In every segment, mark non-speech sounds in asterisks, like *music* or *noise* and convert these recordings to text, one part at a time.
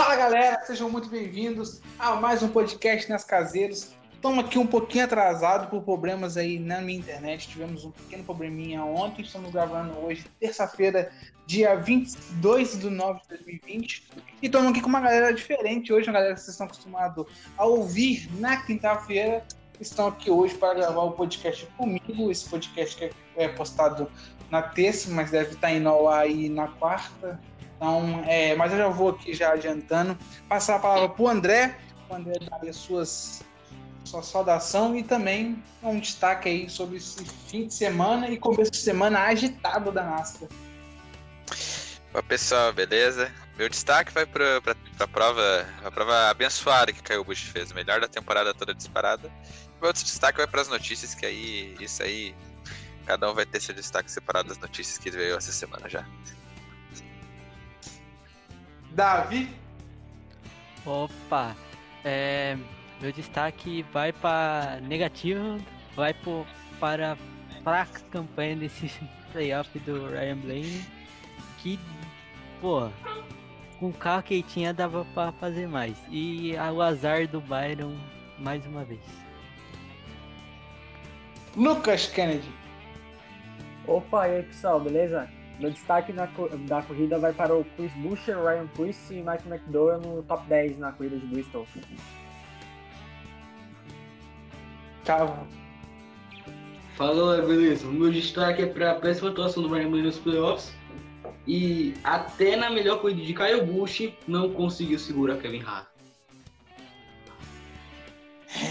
Fala galera, sejam muito bem-vindos a mais um podcast nas caseiros. Estamos aqui um pouquinho atrasado por problemas aí na minha internet. Tivemos um pequeno probleminha ontem. Estamos gravando hoje, terça-feira, dia 22 de 9 de 2020. E estamos aqui com uma galera diferente hoje, uma galera que vocês estão acostumados a ouvir na quinta-feira. Estão aqui hoje para gravar o podcast comigo. Esse podcast que é postado na terça, mas deve estar indo ao ar aí na quarta. Então, é, mas eu já vou aqui já adiantando, passar a palavra para o André, o André dar as suas sua saudação e também um destaque aí sobre esse fim de semana e começo de semana agitado da NASCAR. Olá pessoal, beleza? Meu destaque vai para a prova, a prova abençoada que Caio Bush fez, melhor da temporada toda disparada. Meu outro destaque vai para as notícias, que aí, isso aí, cada um vai ter seu destaque separado das notícias que veio essa semana já. Davi? Opa, é, meu destaque vai para negativo, vai pro, para a campanha desse *laughs* playoff do Ryan Blaney, que, pô, com o carro que ele tinha dava para fazer mais. E o azar do Byron mais uma vez. Lucas Kennedy. Opa, e aí pessoal, beleza? Meu destaque na, da corrida vai para o Chris Buescher, Ryan Preece e Mike McDowell no top 10 na corrida de Bristol. Tchau. Fala, beleza. O meu destaque é para a péssima atuação do Ryan nos playoffs. E até na melhor corrida de Kyle Busch não conseguiu segurar Kevin Hart.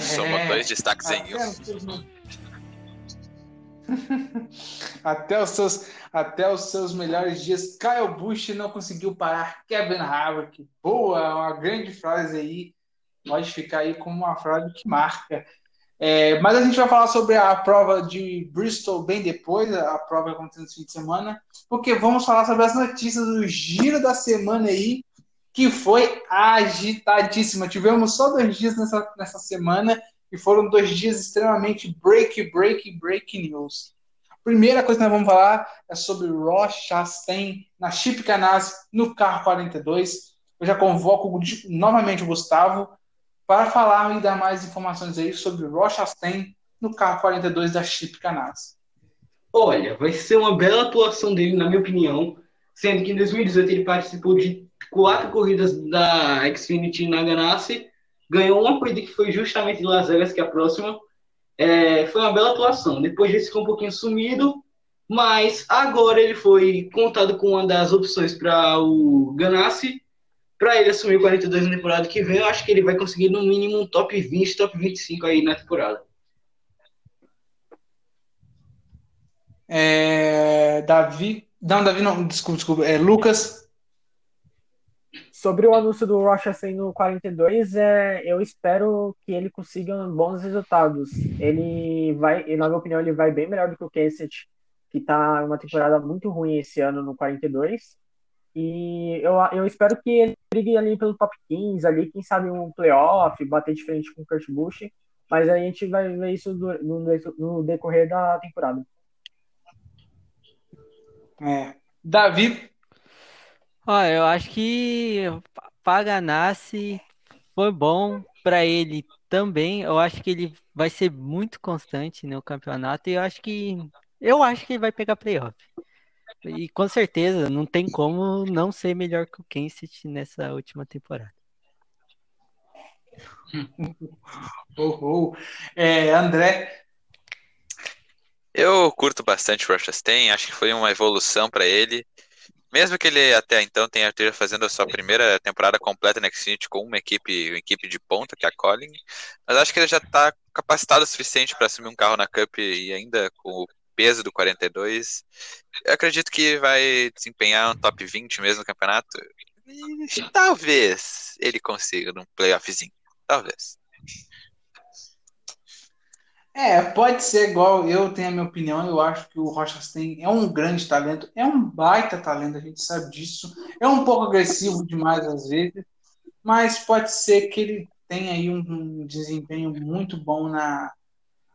Somos dois destaques em um. *laughs* até os seus até os seus melhores dias, Kyle Busch não conseguiu parar Kevin Harvick. Boa, uma grande frase aí. Pode ficar aí como uma frase que marca. É, mas a gente vai falar sobre a prova de Bristol bem depois, a prova que aconteceu no fim de semana, porque vamos falar sobre as notícias do giro da semana aí, que foi agitadíssima. Tivemos só dois dias nessa, nessa semana e foram dois dias extremamente break, break, break news. Primeira coisa que nós vamos falar é sobre Ross Chastain na Chip Ganassi no carro 42. Eu já convoco novamente o Gustavo para falar e dar mais informações aí sobre Ross Chastain no carro 42 da Chip Ganassi. Olha, vai ser uma bela atuação dele, na minha opinião, sendo que em 2018 ele participou de quatro corridas da Xfinity na Ganassi, ganhou uma corrida que foi justamente de Las Vegas, que é a próxima. É, foi uma bela atuação. Depois disso ficou um pouquinho sumido, mas agora ele foi contado com uma das opções para o Ganassi para ele assumir 42 na temporada que vem, eu acho que ele vai conseguir no mínimo um top 20, top 25 aí na temporada. É, Davi. Não, Davi não, desculpa, desculpa. É, Lucas. Sobre o anúncio do Rocha no 42, é, eu espero que ele consiga bons resultados. Ele vai, na minha opinião, ele vai bem melhor do que o Kenseth, que está uma temporada muito ruim esse ano no 42. E eu, eu espero que ele brigue ali pelo top 15, ali, quem sabe um playoff, bater de frente com o Kurt Busch. Mas aí a gente vai ver isso no, no decorrer da temporada. É. Davi? Ó, eu acho que Paganassi foi bom para ele também. Eu acho que ele vai ser muito constante no campeonato e eu acho que eu acho que ele vai pegar playoff. E com certeza não tem como não ser melhor que o Kenseth nessa última temporada. *laughs* oh, oh. É, André. Eu curto bastante o Rochester, acho que foi uma evolução para ele. Mesmo que ele até então tenha esteja fazendo a sua primeira temporada completa na Xfinity com uma equipe, uma equipe de ponta, que é a Collin, mas acho que ele já está capacitado o suficiente para assumir um carro na Cup e ainda com o peso do 42. Eu acredito que vai desempenhar um top 20 mesmo no campeonato. E talvez ele consiga num playoffzinho. Talvez. É, pode ser igual eu tenho a minha opinião. Eu acho que o Rochas tem é um grande talento, é um baita talento, a gente sabe disso. É um pouco agressivo demais às vezes, mas pode ser que ele tenha aí um, um desempenho muito bom na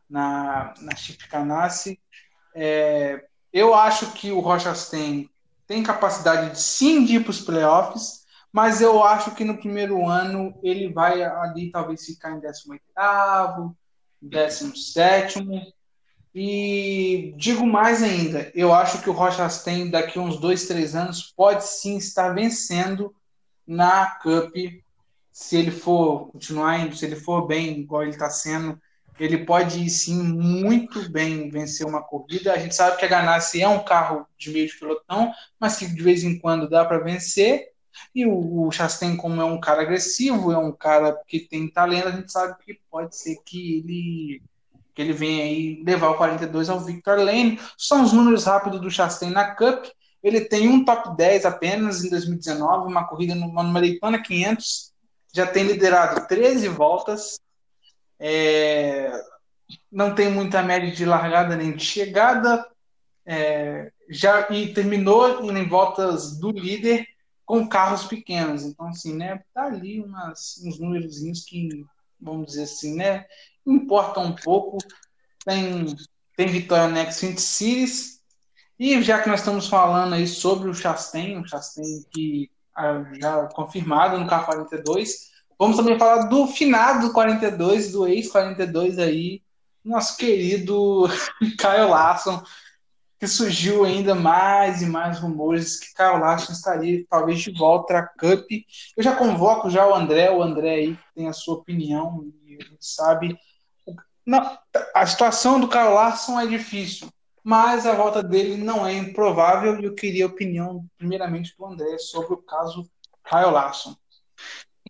na, na Chip Canassi. É, eu acho que o Rochas tem, tem capacidade de sim de ir para os playoffs, mas eu acho que no primeiro ano ele vai ali talvez ficar em 18º, 17 e digo mais ainda, eu acho que o Rochas tem daqui uns dois, três anos pode sim estar vencendo na Cup se ele for continuar indo, se ele for bem igual ele está sendo, ele pode sim muito bem vencer uma corrida. A gente sabe que a Ganassi é um carro de meio de pelotão, mas que de vez em quando dá para vencer. E o, o Chastain, como é um cara agressivo, é um cara que tem talento, a gente sabe que pode ser que ele que ele venha aí levar o 42 ao Victor Lane. São os números rápidos do Chastain na Cup. Ele tem um top 10 apenas em 2019, uma corrida numa Maratona 500. Já tem liderado 13 voltas. É... Não tem muita média de largada nem de chegada. É... Já e terminou em voltas do líder com carros pequenos. Então, assim, né? Tá ali umas, uns números que, vamos dizer assim, né? importa um pouco. Tem, tem vitória na Xfinity Series. E já que nós estamos falando aí sobre o Chastain, o Chastain que ah, já confirmado no K42, vamos também falar do finado 42, do ex-42 aí, nosso querido *laughs* Kyle Larson, que surgiu ainda mais e mais rumores que Kyle Larson estaria talvez de volta à Cup. Eu já convoco já o André, o André aí tem a sua opinião, e a gente sabe não, a situação do Carl Larson é difícil, mas a volta dele não é improvável e eu queria a opinião, primeiramente, do André sobre o caso Kyle Larson.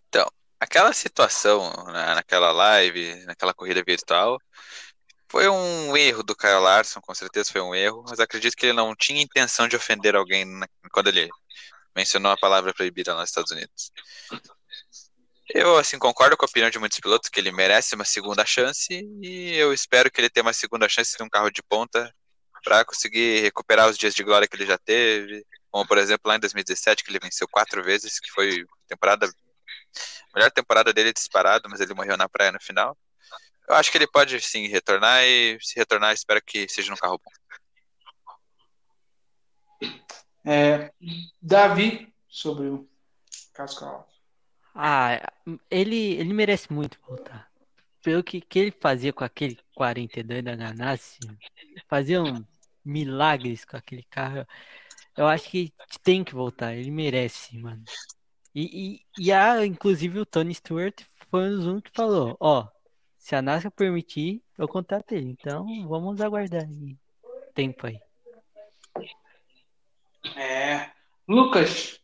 Então, aquela situação né, naquela live, naquela corrida virtual, foi um erro do Kyle Larson, com certeza foi um erro, mas acredito que ele não tinha intenção de ofender alguém quando ele mencionou a palavra proibida nos Estados Unidos. Eu, assim, concordo com a opinião de muitos pilotos que ele merece uma segunda chance e eu espero que ele tenha uma segunda chance de um carro de ponta para conseguir recuperar os dias de glória que ele já teve, como por exemplo lá em 2017 que ele venceu quatro vezes, que foi temporada melhor temporada dele disparado, mas ele morreu na praia no final. Eu acho que ele pode sim retornar e se retornar espero que seja num carro bom. É, Davi sobre o caso Carlos. Ah, ele, ele merece muito voltar. Pelo que, que ele fazia com aquele 42 da Ganassi, fazia um milagres com aquele carro. Eu acho que tem que voltar, ele merece, mano. E, e, e a, inclusive o Tony Stewart foi um que falou, ó, se a NASCAR permitir, eu contato ele. Então vamos aguardar aí. tempo aí. É. Lucas,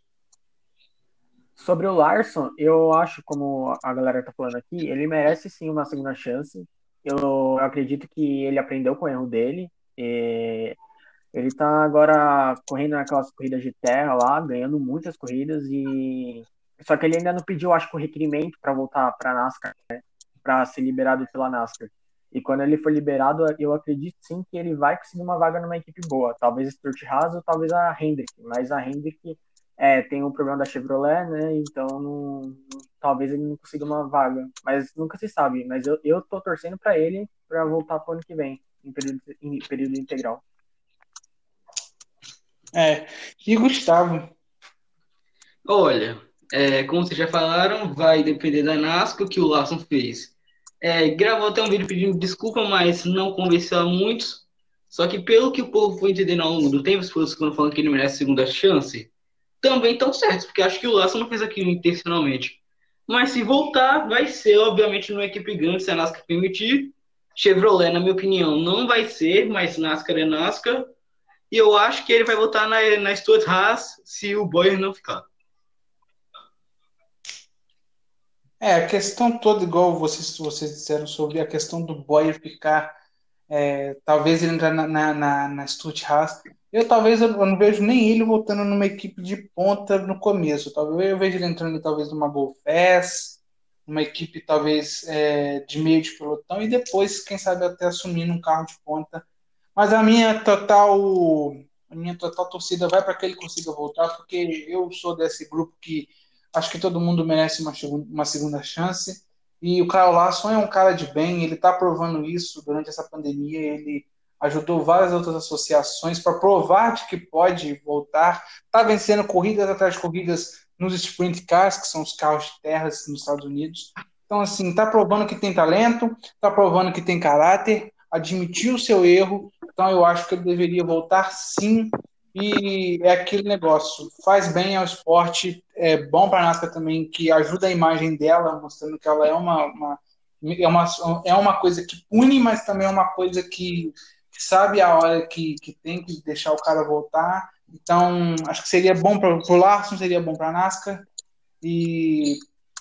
Sobre o Larson, eu acho, como a galera tá falando aqui, ele merece sim uma segunda chance. Eu acredito que ele aprendeu com o erro dele. ele tá agora correndo naquelas corridas de terra lá, ganhando muitas corridas e só que ele ainda não pediu, acho que o requerimento para voltar para NASCAR, né? Para ser liberado pela NASCAR. E quando ele for liberado, eu acredito sim que ele vai conseguir uma vaga numa equipe boa. Talvez Stuart Haas ou talvez a Hendrick. Mas a Hendrick é, tem o problema da Chevrolet, né? Então não, talvez ele não consiga uma vaga. Mas nunca se sabe. Mas eu, eu tô torcendo para ele para voltar pro ano que vem, em período, em período integral. É. E Gustavo? Olha, é, como vocês já falaram, vai depender da NASCAR que o Larson fez. É, gravou até um vídeo pedindo desculpa, mas não convenceu a muitos. Só que pelo que o povo foi entendendo ao longo do tempo, as pessoas quando falam que ele merece segunda chance, também estão certos, porque acho que o Lasso não fez aquilo intencionalmente. Mas se voltar, vai ser, obviamente, numa equipe grande, se a NASCAR permitir. Chevrolet, na minha opinião, não vai ser, mas NASCAR é NASCAR. E eu acho que ele vai voltar na, na Stuart Haas se o Boyer não ficar. É, a questão toda, igual vocês, vocês disseram sobre a questão do Boyer ficar, é, talvez ele entrar na, na, na, Haas, eu talvez eu não vejo nem ele voltando numa equipe de ponta no começo. Talvez eu vejo ele entrando talvez numa Golfes, numa equipe talvez é, de meio de pelotão e depois, quem sabe, até assumindo um carro de ponta. Mas a minha total a minha total torcida vai para que ele consiga voltar, porque eu sou desse grupo que acho que todo mundo merece uma, uma segunda chance. E o Kyle Larson é um cara de bem, ele está provando isso durante essa pandemia. Ele ajudou várias outras associações para provar de que pode voltar. Está vencendo corridas atrás de corridas nos sprint cars, que são os carros de terras nos Estados Unidos. Então, assim, tá provando que tem talento, tá provando que tem caráter, admitiu o seu erro, então eu acho que ele deveria voltar sim. E é aquele negócio, faz bem ao esporte, é bom para a NASCAR também, que ajuda a imagem dela, mostrando que ela é uma, uma, é uma, é uma coisa que pune, mas também é uma coisa que, que sabe a hora que, que tem que deixar o cara voltar. Então, acho que seria bom para o Larson, seria bom para a NASCAR. E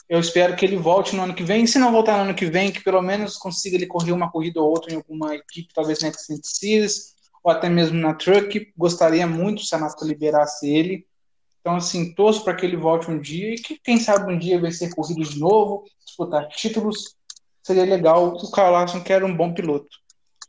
eu espero que ele volte no ano que vem. Se não voltar no ano que vem, que pelo menos consiga ele correr uma corrida ou outra em alguma equipe, talvez na Xfinity Series, ou até mesmo na Truck. Gostaria muito se a NASCAR liberasse ele. Então, assim, torço para que ele volte um dia e que, quem sabe, um dia vai ser corrido de novo, disputar títulos. Seria legal. O Carl Larson, que era um bom piloto.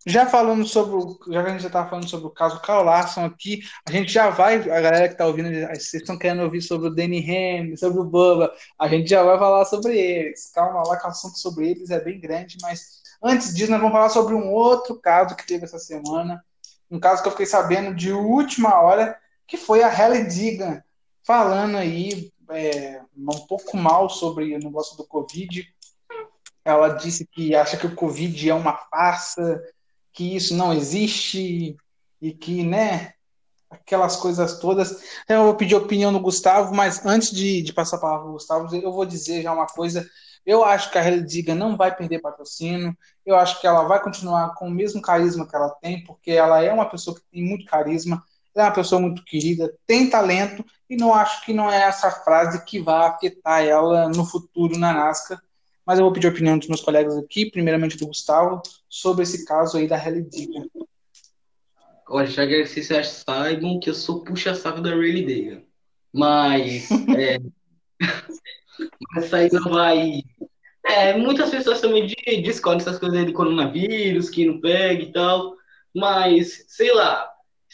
Já falando sobre, o, já que a gente já falando sobre o caso Carl Larson aqui, a gente já vai, a galera que está ouvindo, vocês estão querendo ouvir sobre o Danny Ham, sobre o Bubba, a gente já vai falar sobre eles. Calma lá, que o assunto sobre eles é bem grande, mas antes disso, nós vamos falar sobre um outro caso que teve essa semana, um caso que eu fiquei sabendo de última hora, que foi a Halle Digan, falando aí é, um pouco mal sobre o negócio do Covid. Ela disse que acha que o Covid é uma farsa, que isso não existe e que, né, aquelas coisas todas. Eu vou pedir opinião do Gustavo, mas antes de, de passar a palavra para o Gustavo, eu vou dizer já uma coisa. Eu acho que a Helly Diga não vai perder patrocínio. Eu acho que ela vai continuar com o mesmo carisma que ela tem, porque ela é uma pessoa que tem muito carisma, é uma pessoa muito querida, tem talento, e não acho que não é essa frase que vai afetar ela no futuro na NASCAR mas eu vou pedir a opinião dos meus colegas aqui, primeiramente do Gustavo, sobre esse caso aí da Halle Diga. Olha, já que vocês saibam que eu sou puxa-saco da Riley Diga. Mas, *laughs* é, mas aí não vai... É, muitas pessoas também discordam essas coisas aí de coronavírus, que não pega e tal, mas, sei lá,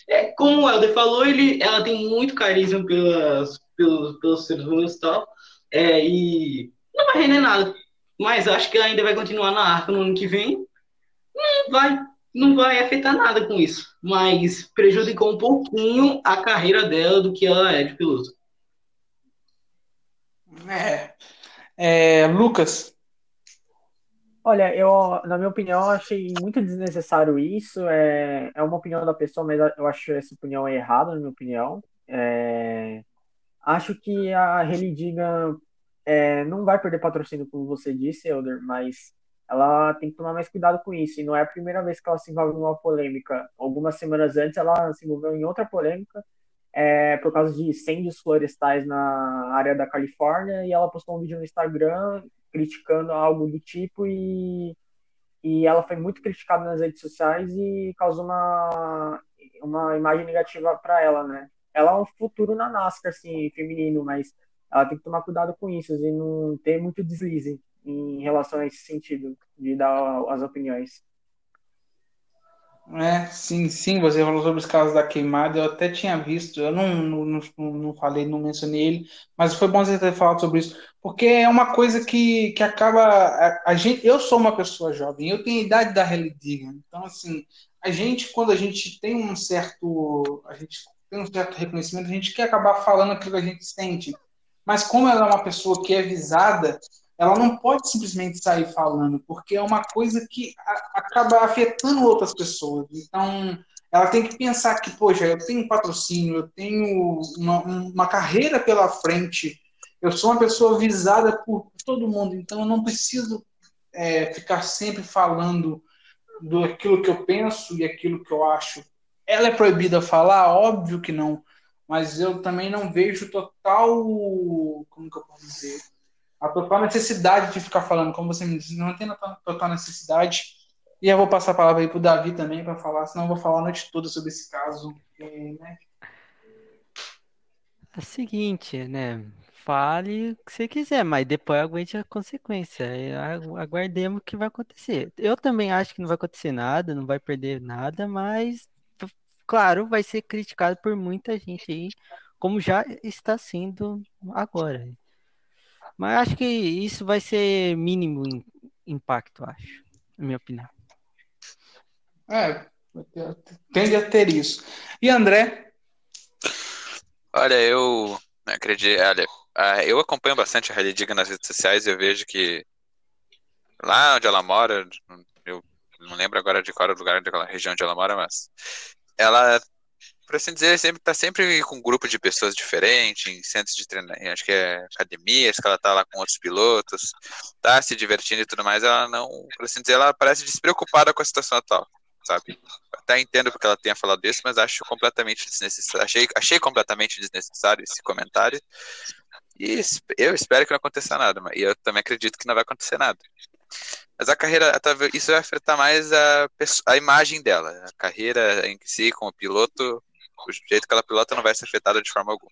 é, como o Helder falou, ele, ela tem muito carisma pelas, pelos, pelos seres humanos e tal, é, e não vai render nada mas acho que ainda vai continuar na arca no ano que vem. Não vai, não vai afetar nada com isso, mas prejudicou um pouquinho a carreira dela do que ela é de piloto. É, é, Lucas. Olha, eu, na minha opinião, achei muito desnecessário isso. É, é uma opinião da pessoa, mas eu acho essa opinião errada, na minha opinião. É, acho que a Digan é, não vai perder patrocínio, como você disse, Elder, mas ela tem que tomar mais cuidado com isso. E não é a primeira vez que ela se envolve em uma polêmica. Algumas semanas antes, ela se envolveu em outra polêmica é, por causa de incêndios florestais na área da Califórnia. E ela postou um vídeo no Instagram criticando algo do tipo. E, e ela foi muito criticada nas redes sociais e causou uma, uma imagem negativa para ela, né? Ela é um futuro na NASCAR, assim, feminino, mas ela tem que tomar cuidado com isso e não ter muito deslize em relação a esse sentido de dar as opiniões. É, sim, sim, você falou sobre os casos da queimada, eu até tinha visto, eu não, não, não, falei, não mencionei ele, mas foi bom você ter falado sobre isso, porque é uma coisa que, que acaba, a, a gente, eu sou uma pessoa jovem, eu tenho a idade da Helly então assim, a gente, quando a gente tem um certo, a gente tem um certo reconhecimento, a gente quer acabar falando aquilo que a gente sente, mas como ela é uma pessoa que é visada, ela não pode simplesmente sair falando, porque é uma coisa que a, acaba afetando outras pessoas. Então, ela tem que pensar que, poxa, eu tenho patrocínio, eu tenho uma, uma carreira pela frente, eu sou uma pessoa visada por todo mundo, então eu não preciso é, ficar sempre falando do aquilo que eu penso e aquilo que eu acho. Ela é proibida falar? Óbvio que não mas eu também não vejo total. Como que eu posso dizer? A total necessidade de ficar falando, como você me disse, não tem total necessidade. E eu vou passar a palavra aí para o Davi também para falar, senão eu vou falar a noite toda sobre esse caso. Né? É o seguinte, né? Fale o que você quiser, mas depois aguente a consequência. Aguardemos o que vai acontecer. Eu também acho que não vai acontecer nada, não vai perder nada, mas claro, vai ser criticado por muita gente aí, como já está sendo agora. Mas acho que isso vai ser mínimo impacto, acho, na minha opinião. É, tende a ter isso. E André? Olha, eu acredito, olha, ah, eu acompanho bastante a Hailey Diga nas redes sociais e eu vejo que lá onde ela mora, eu não lembro agora de qual era o lugar daquela região onde ela mora, mas ela, por assim dizer, sempre tá sempre com um grupo de pessoas diferentes, em centros de treinamento, acho que é academias, que ela tá lá com outros pilotos, tá se divertindo e tudo mais, ela não, por assim dizer, ela parece despreocupada com a situação atual, sabe? Até entendo porque ela tenha falado isso, mas acho completamente desnecessário, achei, achei completamente desnecessário esse comentário, e eu espero que não aconteça nada, e eu também acredito que não vai acontecer nada. Mas a carreira, isso vai afetar mais a, a imagem dela. A carreira em si, como piloto, o jeito que ela pilota não vai ser afetada de forma alguma.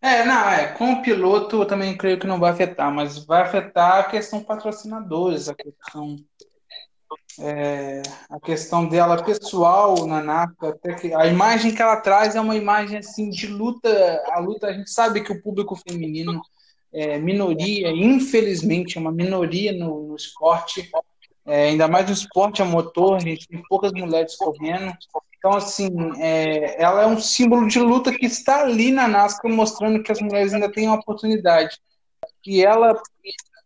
É, não, é. Com o piloto eu também creio que não vai afetar, mas vai afetar a questão patrocinadores, a questão é, a questão dela pessoal na NASCAR, até que a imagem que ela traz é uma imagem assim de luta, a luta, a gente sabe que o público feminino é minoria, infelizmente, é uma minoria no, no esporte, é, ainda mais no esporte a motor, a gente tem poucas mulheres correndo. Então, assim, é, ela é um símbolo de luta que está ali na NASCAR, mostrando que as mulheres ainda têm uma oportunidade. E ela,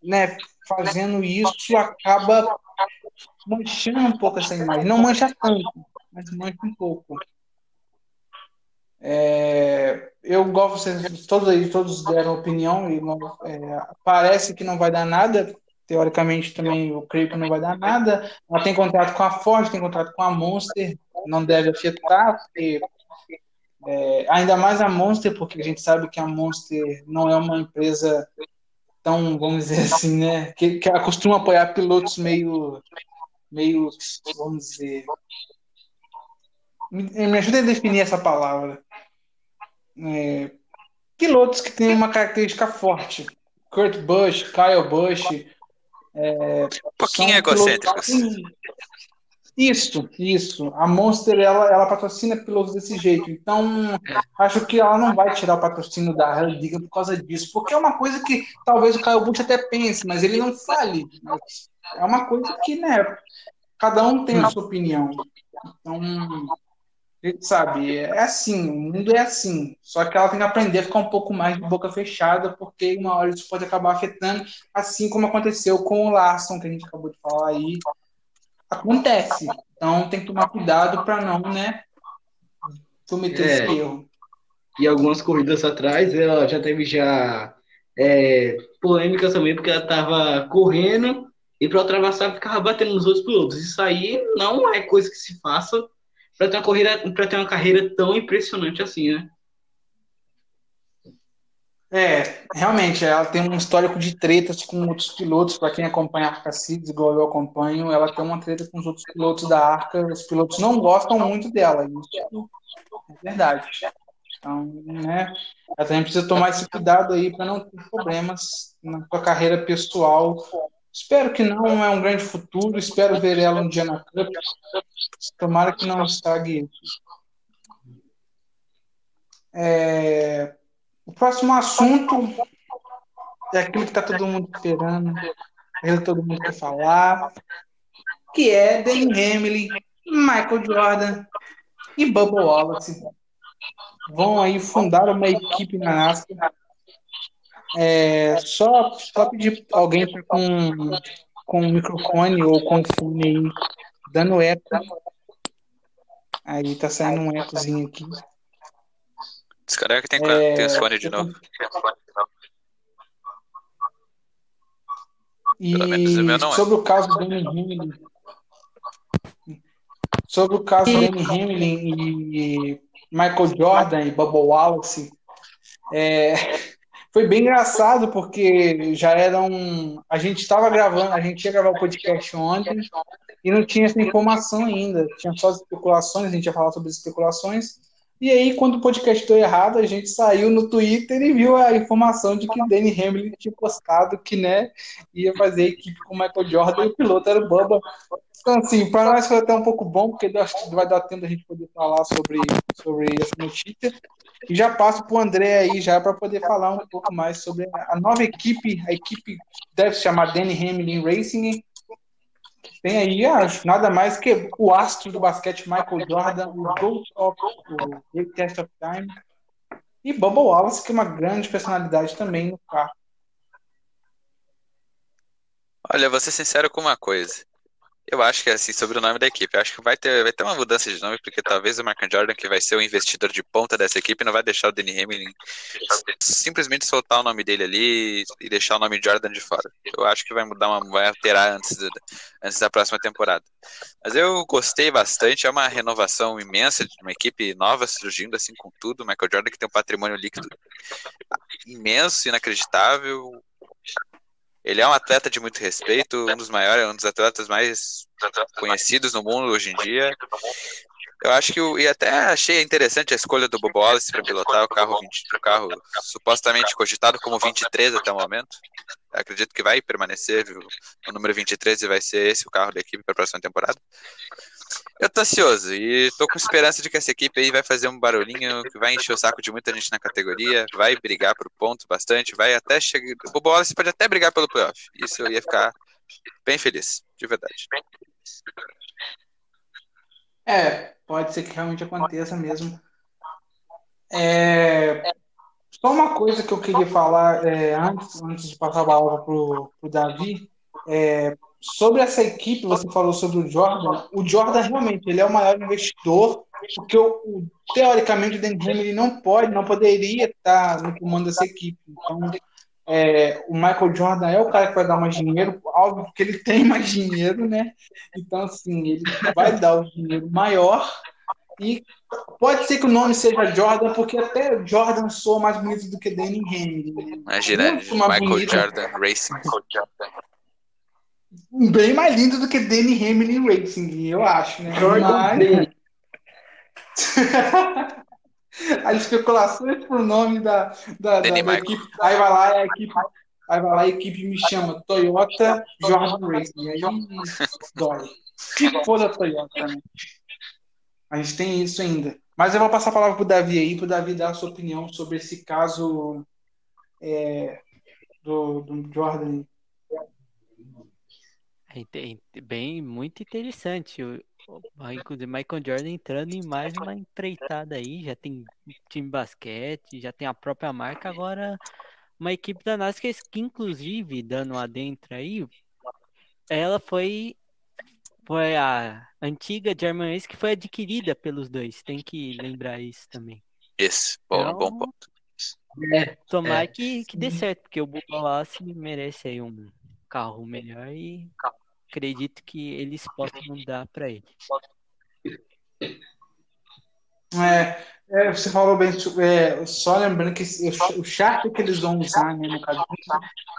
né, fazendo isso, acaba manchando um pouco essa imagem. Não mancha tanto, mas mancha um pouco. É, eu gosto, vocês todos aí, todos deram opinião e é, parece que não vai dar nada. Teoricamente também eu creio que não vai dar nada. Ela tem contrato com a Ford, tem contrato com a Monster, não deve afetar, porque, é, ainda mais a Monster, porque a gente sabe que a Monster não é uma empresa tão, vamos dizer assim, né, que, que costuma apoiar pilotos meio meio, vamos dizer. Me, me ajuda a definir essa palavra. É, pilotos que têm uma característica forte. Kurt Busch, Kyle Busch. É, um pouquinho egocêntricos. Isso, isso. A Monster ela, ela patrocina pilotos desse jeito. Então, acho que ela não vai tirar o patrocínio da Liga por causa disso. Porque é uma coisa que talvez o Kyle Busch até pense, mas ele não fale. É uma coisa que, né, cada um tem a sua opinião. Então, sabe, é assim, o mundo é assim. Só que ela tem que aprender a ficar um pouco mais de boca fechada, porque uma hora isso pode acabar afetando, assim como aconteceu com o Larson, que a gente acabou de falar aí. Acontece. Então tem que tomar cuidado para não, né, cometer é, esse erro. E algumas corridas atrás, ela já teve já é, polêmicas também, porque ela estava correndo e para ultrapassar ficava batendo nos outros pilotos. Isso aí não é coisa que se faça para ter uma corrida, para ter uma carreira tão impressionante assim, né? É, realmente, ela tem um histórico de tretas com outros pilotos. Para quem acompanha a Arca igual eu acompanho, ela tem uma treta com os outros pilotos da Arca. Os pilotos não gostam muito dela. Isso é verdade. Então, né, ela também precisa tomar esse cuidado aí para não ter problemas na sua carreira pessoal Espero que não, é um grande futuro. Espero ver ela um dia na Cup. Tomara que não estrague é... O próximo assunto é aquilo que está todo mundo esperando, aquilo que todo mundo quer falar, que é Danny Hamlin, Michael Jordan e Bubba Wallace. Vão aí fundar uma equipe na NASCAR é, só, só pedir alguém com, com microfone ou com fone aí, dando eco. Aí tá saindo um ecozinho aqui. É que tem, é, tem os fones de novo. E sobre o caso do Danny Hamlin, sobre o caso do Danny Hamlin e Michael Jordan e Bubba Wallace, é, foi bem engraçado, porque já eram. A gente estava gravando, a gente ia gravar o podcast ontem e não tinha essa informação ainda. Tinha só especulações, a gente ia falar sobre especulações. E aí, quando o podcast deu errado, a gente saiu no Twitter e viu a informação de que o Danny Hamlin tinha postado que né, ia fazer a equipe com o Michael Jordan e o piloto era o Bubba. Então, assim, para nós foi até um pouco bom, porque vai dar tempo da gente poder falar sobre, sobre essa notícia. E já passo para o André aí já para poder falar um pouco mais sobre a nova equipe, a equipe deve se chamar Danny Hamlin Racing. Tem aí, acho, nada mais que o astro do basquete Michael Jordan, o GOAT of o Test of Time. E Bubba Wallace, que é uma grande personalidade também no carro. Olha, vou ser sincero com uma coisa. Eu acho que assim, sobre o nome da equipe, eu acho que vai ter, vai ter uma mudança de nome, porque talvez o Mark Jordan, que vai ser o investidor de ponta dessa equipe, não vai deixar o Danny Hamlin simplesmente soltar o nome dele ali e deixar o nome Jordan de fora. Eu acho que vai mudar uma, vai alterar antes, da, antes da próxima temporada. Mas eu gostei bastante, é uma renovação imensa de uma equipe nova surgindo assim com tudo. O Michael Jordan que tem um patrimônio líquido imenso, inacreditável, ele é um atleta de muito respeito, um dos maiores, um dos atletas mais conhecidos no mundo hoje em dia. Eu acho que eu, e até achei interessante a escolha do Bobo Wallace para pilotar o carro 20, o carro supostamente cogitado como 23 até o momento. Eu acredito que vai permanecer viu? o número 23 e vai ser esse o carro da equipe para a próxima temporada. Eu tô ansioso e tô com esperança de que essa equipe aí vai fazer um barulhinho que vai encher o saco de muita gente na categoria, vai brigar por ponto bastante, vai até chegar. O Wallace pode até brigar pelo playoff. Isso eu ia ficar bem feliz, de verdade. É, pode ser que realmente aconteça mesmo. É, só uma coisa que eu queria falar é, antes, antes de passar a palavra pro, pro Davi. É, sobre essa equipe, você falou sobre o Jordan. O Jordan realmente ele é o maior investidor, porque o, o, teoricamente o Dan ele não pode, não poderia estar no comando dessa equipe. Então, é, o Michael Jordan é o cara que vai dar mais dinheiro, óbvio que ele tem mais dinheiro, né? Então, assim, ele vai dar o dinheiro maior. E pode ser que o nome seja Jordan, porque até Jordan soa mais bonito do que Danny Henry. Né? Imagina, Michael bonito. Jordan Racing bem mais lindo do que Danny Hamlin Racing, eu acho, né? Mas... *laughs* As especulações por nome da, da, da, da equipe. Aí vai lá a equipe. Aí vai lá a equipe me chama Toyota Jordan Racing. Aí dói. Se for da Toyota, né? A gente tem isso ainda. Mas eu vou passar a palavra pro Davi aí, pro Davi dar a sua opinião sobre esse caso é, do, do Jordan é bem muito interessante. O, Michael, Michael Jordan entrando em mais uma empreitada aí, já tem time basquete, já tem a própria marca, agora uma equipe da NASCAR que inclusive, dando adentro aí, ela foi foi a antiga German Ace que foi adquirida pelos dois, tem que lembrar isso também. Isso, bom, então, bom ponto. É, tomar é. Que, que dê certo, porque o Wallace merece aí um carro melhor e acredito que eles possam dar para ele. É, é, você falou bem, é, só lembrando que o chart que eles vão usar, né, no caso,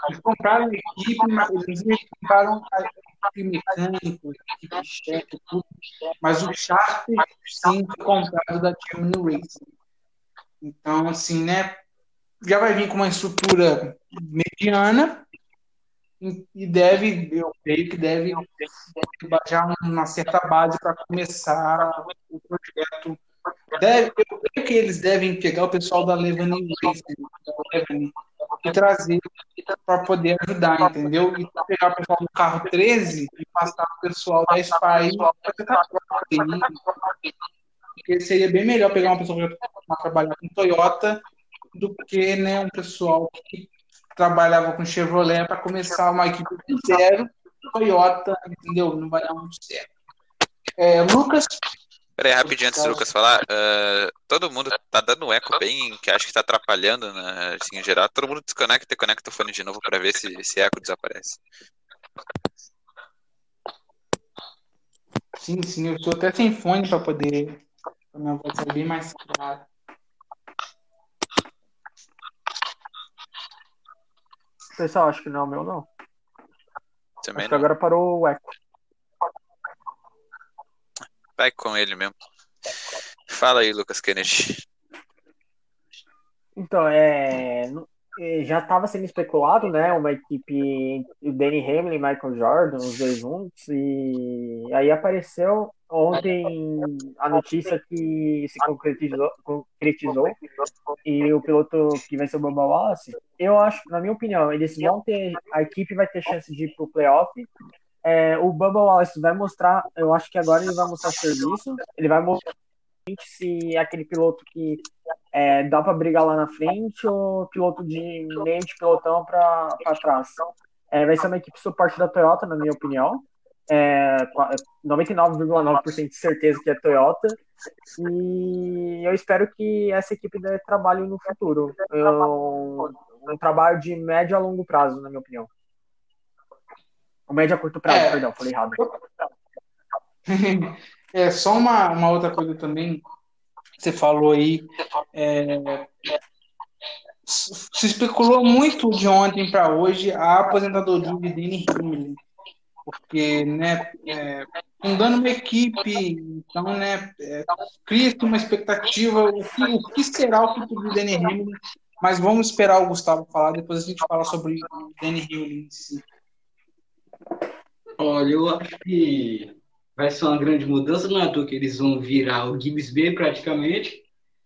eles compraram a equipe, eles compraram a equipe mecânico, a equipe chefe, tudo, mas o chart sim foi comprado da Team Racing. Então, assim, né, já vai vir com uma estrutura mediana, e deve, eu creio que deve, deve baixar uma certa base para começar o projeto. Deve, eu creio que eles devem pegar o pessoal da Levani Racing e trazer para poder ajudar, entendeu? E pegar o pessoal do carro 13 e passar o pessoal da Spy porque seria bem melhor pegar uma pessoa para trabalhar com Toyota do que né, um pessoal que trabalhava com Chevrolet para começar uma equipe de zero, Toyota, entendeu? Não vai dar muito certo. É, Lucas. Peraí, rapidinho antes do Lucas falar, uh, todo mundo tá dando um eco bem, que acho que tá atrapalhando, né, assim, em geral. Todo mundo desconecta e conecta o fone de novo para ver se esse eco desaparece. Sim, sim, eu estou até sem fone para poder. A minha voz ser bem mais clara. Pessoal, acho que não é o meu, não. Também acho não. agora parou o eco. Vai com ele mesmo. Fala aí, Lucas Kennedy. Então, é, é já estava sendo especulado, né? Uma equipe, o Danny Hamlin e Michael Jordan, os dois juntos, e aí apareceu ontem a notícia que se concretizou, concretizou e o piloto que vai ser o Bubba Wallace, eu acho, na minha opinião, eles vão ter, a equipe vai ter chance de ir pro playoff. É, o Bubba Wallace vai mostrar, eu acho que agora ele vai mostrar serviço, ele vai mostrar se é aquele piloto que é, dá para brigar lá na frente ou piloto de meio de pilotão para trás. É, vai ser uma equipe suporte da Toyota, na minha opinião. É, 99,9% de certeza que é Toyota. E eu espero que essa equipe dê trabalho no futuro. Eu, um trabalho de médio a longo prazo, na minha opinião. O médio a curto prazo, é. perdão, falei errado. *laughs* É, só uma, uma outra coisa também, você falou aí, é, se especulou muito de ontem para hoje a aposentadoria de Danny Hamlin, porque, né, é, fundando uma equipe, então, né, é, cria-se uma expectativa, o que, o que será o futuro de Danny Hamlin, mas vamos esperar o Gustavo falar, depois a gente fala sobre o Danny Hamlin em si. Olha, eu acho que vai ser uma grande mudança, não é à que eles vão virar o Gibbs B praticamente.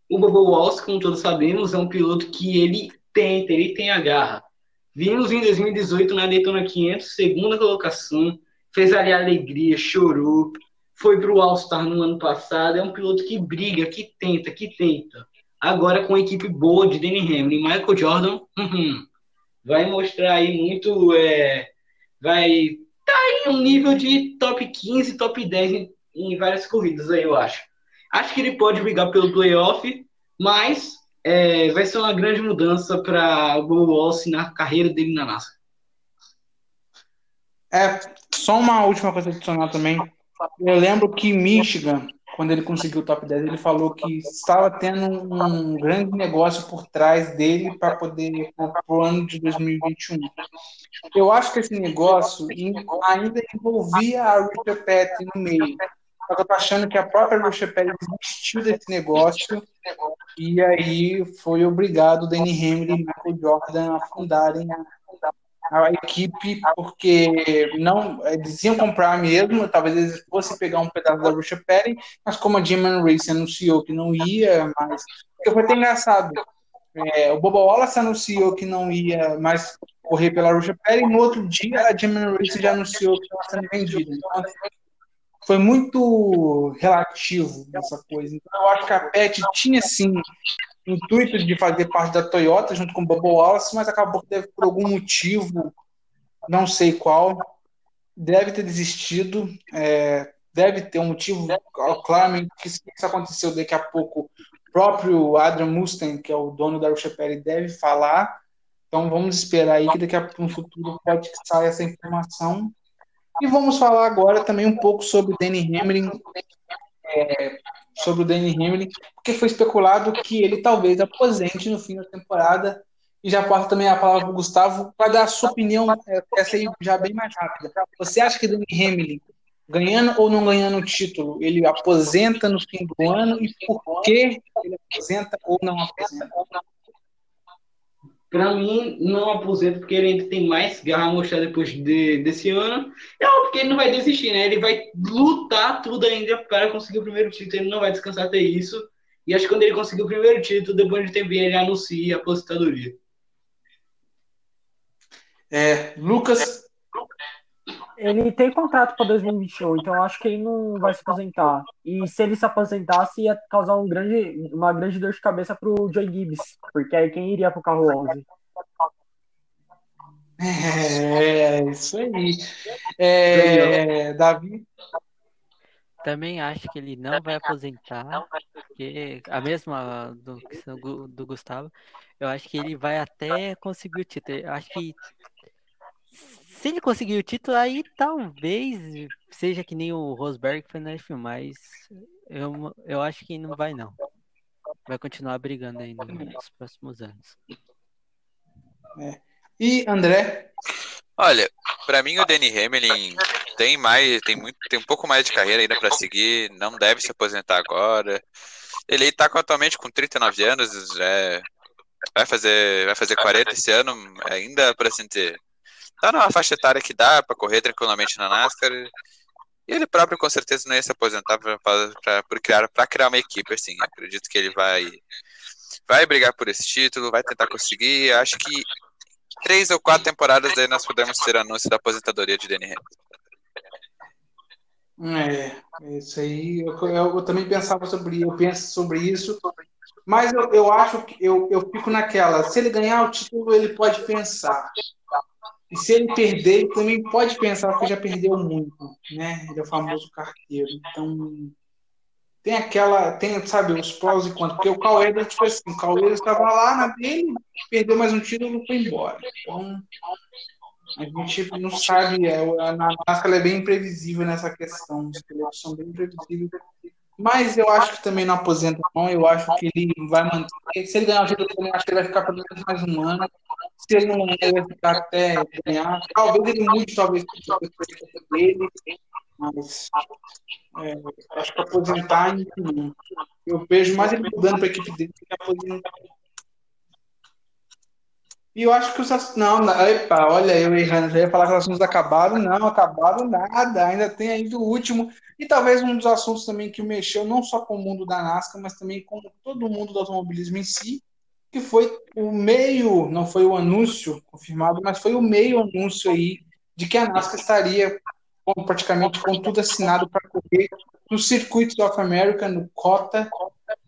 O Bobo Walsh, como todos sabemos, é um piloto que ele tenta, ele tem a garra. Vimos em 2018 na Daytona 500, segunda colocação, fez ali a alegria, chorou, foi para o All-Star no ano passado. É um piloto que briga, que tenta, que tenta. Agora com a equipe boa de Danny Hamlin, Michael Jordan, uhum, vai mostrar aí muito, é, vai tá em um nível de top 15, top 10 em, em várias corridas aí, eu acho. Acho que ele pode brigar pelo playoff, mas é, vai ser uma grande mudança para o Bo Walsh na carreira dele na NASA. É, só uma última coisa adicional também. Eu lembro que Michigan, quando ele conseguiu o top 10, ele falou que estava tendo um grande negócio por trás dele para poder para o ano de 2021. Eu acho que esse negócio ainda envolvia a Richard Petty no meio. Só que eu tô achando que a própria Richard Petty desistiu desse negócio e aí foi obrigado o Danny Hamlin e Michael Jordan a fundarem a equipe, porque não eles iam comprar mesmo, talvez eles fossem pegar um pedaço da Russia Perry, mas como a German Race anunciou que não ia mais, porque foi até engraçado, é, o Boba Wallace anunciou que não ia mais correr pela Russia Perry, e no outro dia a German Race já anunciou que estava sendo vendida. Então, foi muito relativo essa coisa. Então, eu acho que a Pet tinha sim intuito de fazer parte da Toyota junto com o Bubba Wallace, mas acabou que deve, por algum motivo, não sei qual, deve ter desistido. É, deve ter um motivo, claramente, que isso aconteceu daqui a pouco, o próprio Adrian Mustaine, que é o dono da Russia Perry, deve falar. Então vamos esperar aí que daqui a pouco no futuro pode saia essa informação. E vamos falar agora também um pouco sobre Danny Hamlin. É, sobre o Danny Hamlin, porque foi especulado que ele talvez aposente no fim da temporada. E já passo também a palavra para o Gustavo para dar a sua opinião, é, essa aí já bem mais rápida. Você acha que Danny Hamlin, ganhando ou não ganhando o título, ele aposenta no fim do ano e por que ele aposenta ou não aposenta? Para mim, não aposenta porque ele ainda tem mais garra a mostrar depois de, desse ano. É porque ele não vai desistir, né? Ele vai lutar tudo ainda para conseguir o primeiro título. Ele não vai descansar até isso. E acho que quando ele conseguir o primeiro título, depois de tempo, ele anuncia a aposentadoria. É, Lucas. Ele tem contrato para 2021, então acho que ele não vai se aposentar. E se ele se aposentasse, ia causar um grande, uma grande dor de cabeça para o Joey Gibbs, porque aí quem iria para o carro 11? É, isso aí. É, Davi? Também acho que ele não vai aposentar, porque a mesma do, do Gustavo, eu acho que ele vai até conseguir o título. Eu acho que se ele conseguir o título, aí talvez seja que nem o Rosberg foi na F1, mas eu, eu acho que não vai não. Vai continuar brigando aí nos próximos anos. É. E André? Olha, para mim o Danny Hamlin tem mais, tem muito, tem um pouco mais de carreira ainda para seguir, não deve se aposentar agora. Ele está atualmente com 39 anos, é, vai fazer, vai fazer 40 esse ano, ainda para ter tá numa faixa etária que dá para correr tranquilamente na NASCAR. E ele próprio com certeza não ia se aposentar para criar, criar uma equipe, assim. Acredito que ele vai vai brigar por esse título, vai tentar conseguir. Acho que três ou quatro temporadas aí nós podemos ter anúncio da aposentadoria de Danny Hamilton. É, isso aí. Eu, eu, eu também pensava sobre eu penso sobre isso, mas eu, eu acho que eu, eu fico naquela. Se ele ganhar o título, ele pode pensar. E se ele perder, ele também pode pensar que já perdeu muito, né? Ele é o famoso carteiro. Então, tem aquela, tem, sabe, os prós e contras. Porque o Cauê, tipo assim, o Cauê estava lá na dele, perdeu mais um título e foi embora. Então, a gente não sabe, é, a NASCAR é bem imprevisível nessa questão, os pilotos são bem imprevisíveis. Mas eu acho que também não aposenta, não. Eu acho que ele vai manter. Se ele ganhar o título, eu acho que ele vai ficar pelo menos mais um ano. Se ele não ganhar, ele vai ficar até ganhar. Talvez ele mude, talvez dele. Mas é, acho que aposentar não. Eu vejo mais ele mudando para a equipe dele que aposentar. E eu acho que os assuntos. Não, epa, olha eu errando. Já ia falar que os assuntos acabaram. Não, acabaram nada. Ainda tem ainda o último. E talvez um dos assuntos também que mexeu não só com o mundo da NASCAR, mas também com todo o mundo do automobilismo em si, que foi o meio, não foi o anúncio confirmado, mas foi o meio anúncio aí de que a NASCAR estaria praticamente com tudo assinado para correr no Circuito of America, no COTA,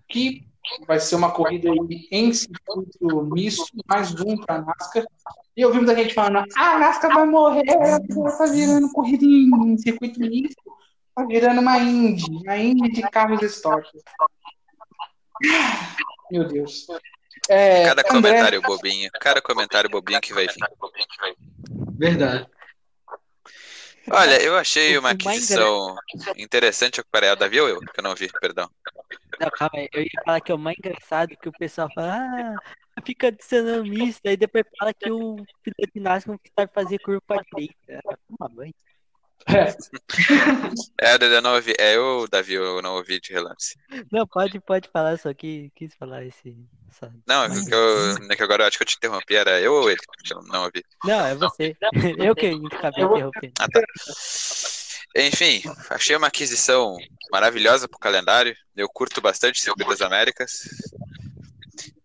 que vai ser uma corrida em circuito misto, mais um para a NASCAR. E eu vi muita gente falando, ah, a NASCAR vai morrer, está virando corrida em circuito misto, está virando uma Indy, uma Indy de carros estoques. Meu Deus. É, cada André... comentário bobinho, cada comentário bobinho que vai vir. Verdade. Olha, eu achei uma aquisição interessante. Peraí, o Davi ou eu? Que eu não vi, perdão. Não, calma aí. Eu ia falar que é o mais engraçado que o pessoal fala, ah, fica adicionando misto, aí depois fala que o piloto NASCAR não sabe fazer curva pra direita. Uma mãe. É. é, eu não ouvi. É eu, Davi, eu não ouvi de relance. Não, pode, pode falar, só que quis falar esse. Não, é que, eu, é que agora eu acho que eu te interrompi, era eu ou ele? Eu não ouvi. Não, é você. Eu que acabei interrompendo. Ah, tá. Enfim, achei uma aquisição maravilhosa pro calendário. Eu curto bastante Circuito das Américas.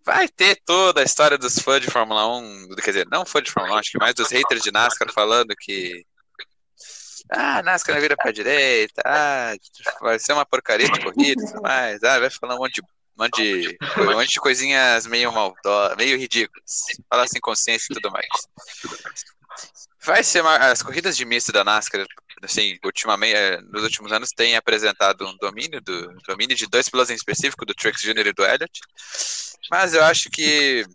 Vai ter toda a história dos fãs de Fórmula 1, quer dizer, não fãs de Fórmula 1, acho que mais dos haters de NASCAR falando que. Ah, NASCAR vira pra direita, ah, vai ser uma porcaria de corrida, mas ah, vai falar um monte de, um monte de, um monte de coisinhas meio maldosas, meio ridículas, falar sem consciência e tudo mais. Vai ser uma, as corridas de misto da NASCAR assim, ultimamente, nos últimos anos tem apresentado um domínio do domínio de dois pilotos em específico, do Trix Jr. e do Elliott. Mas eu acho que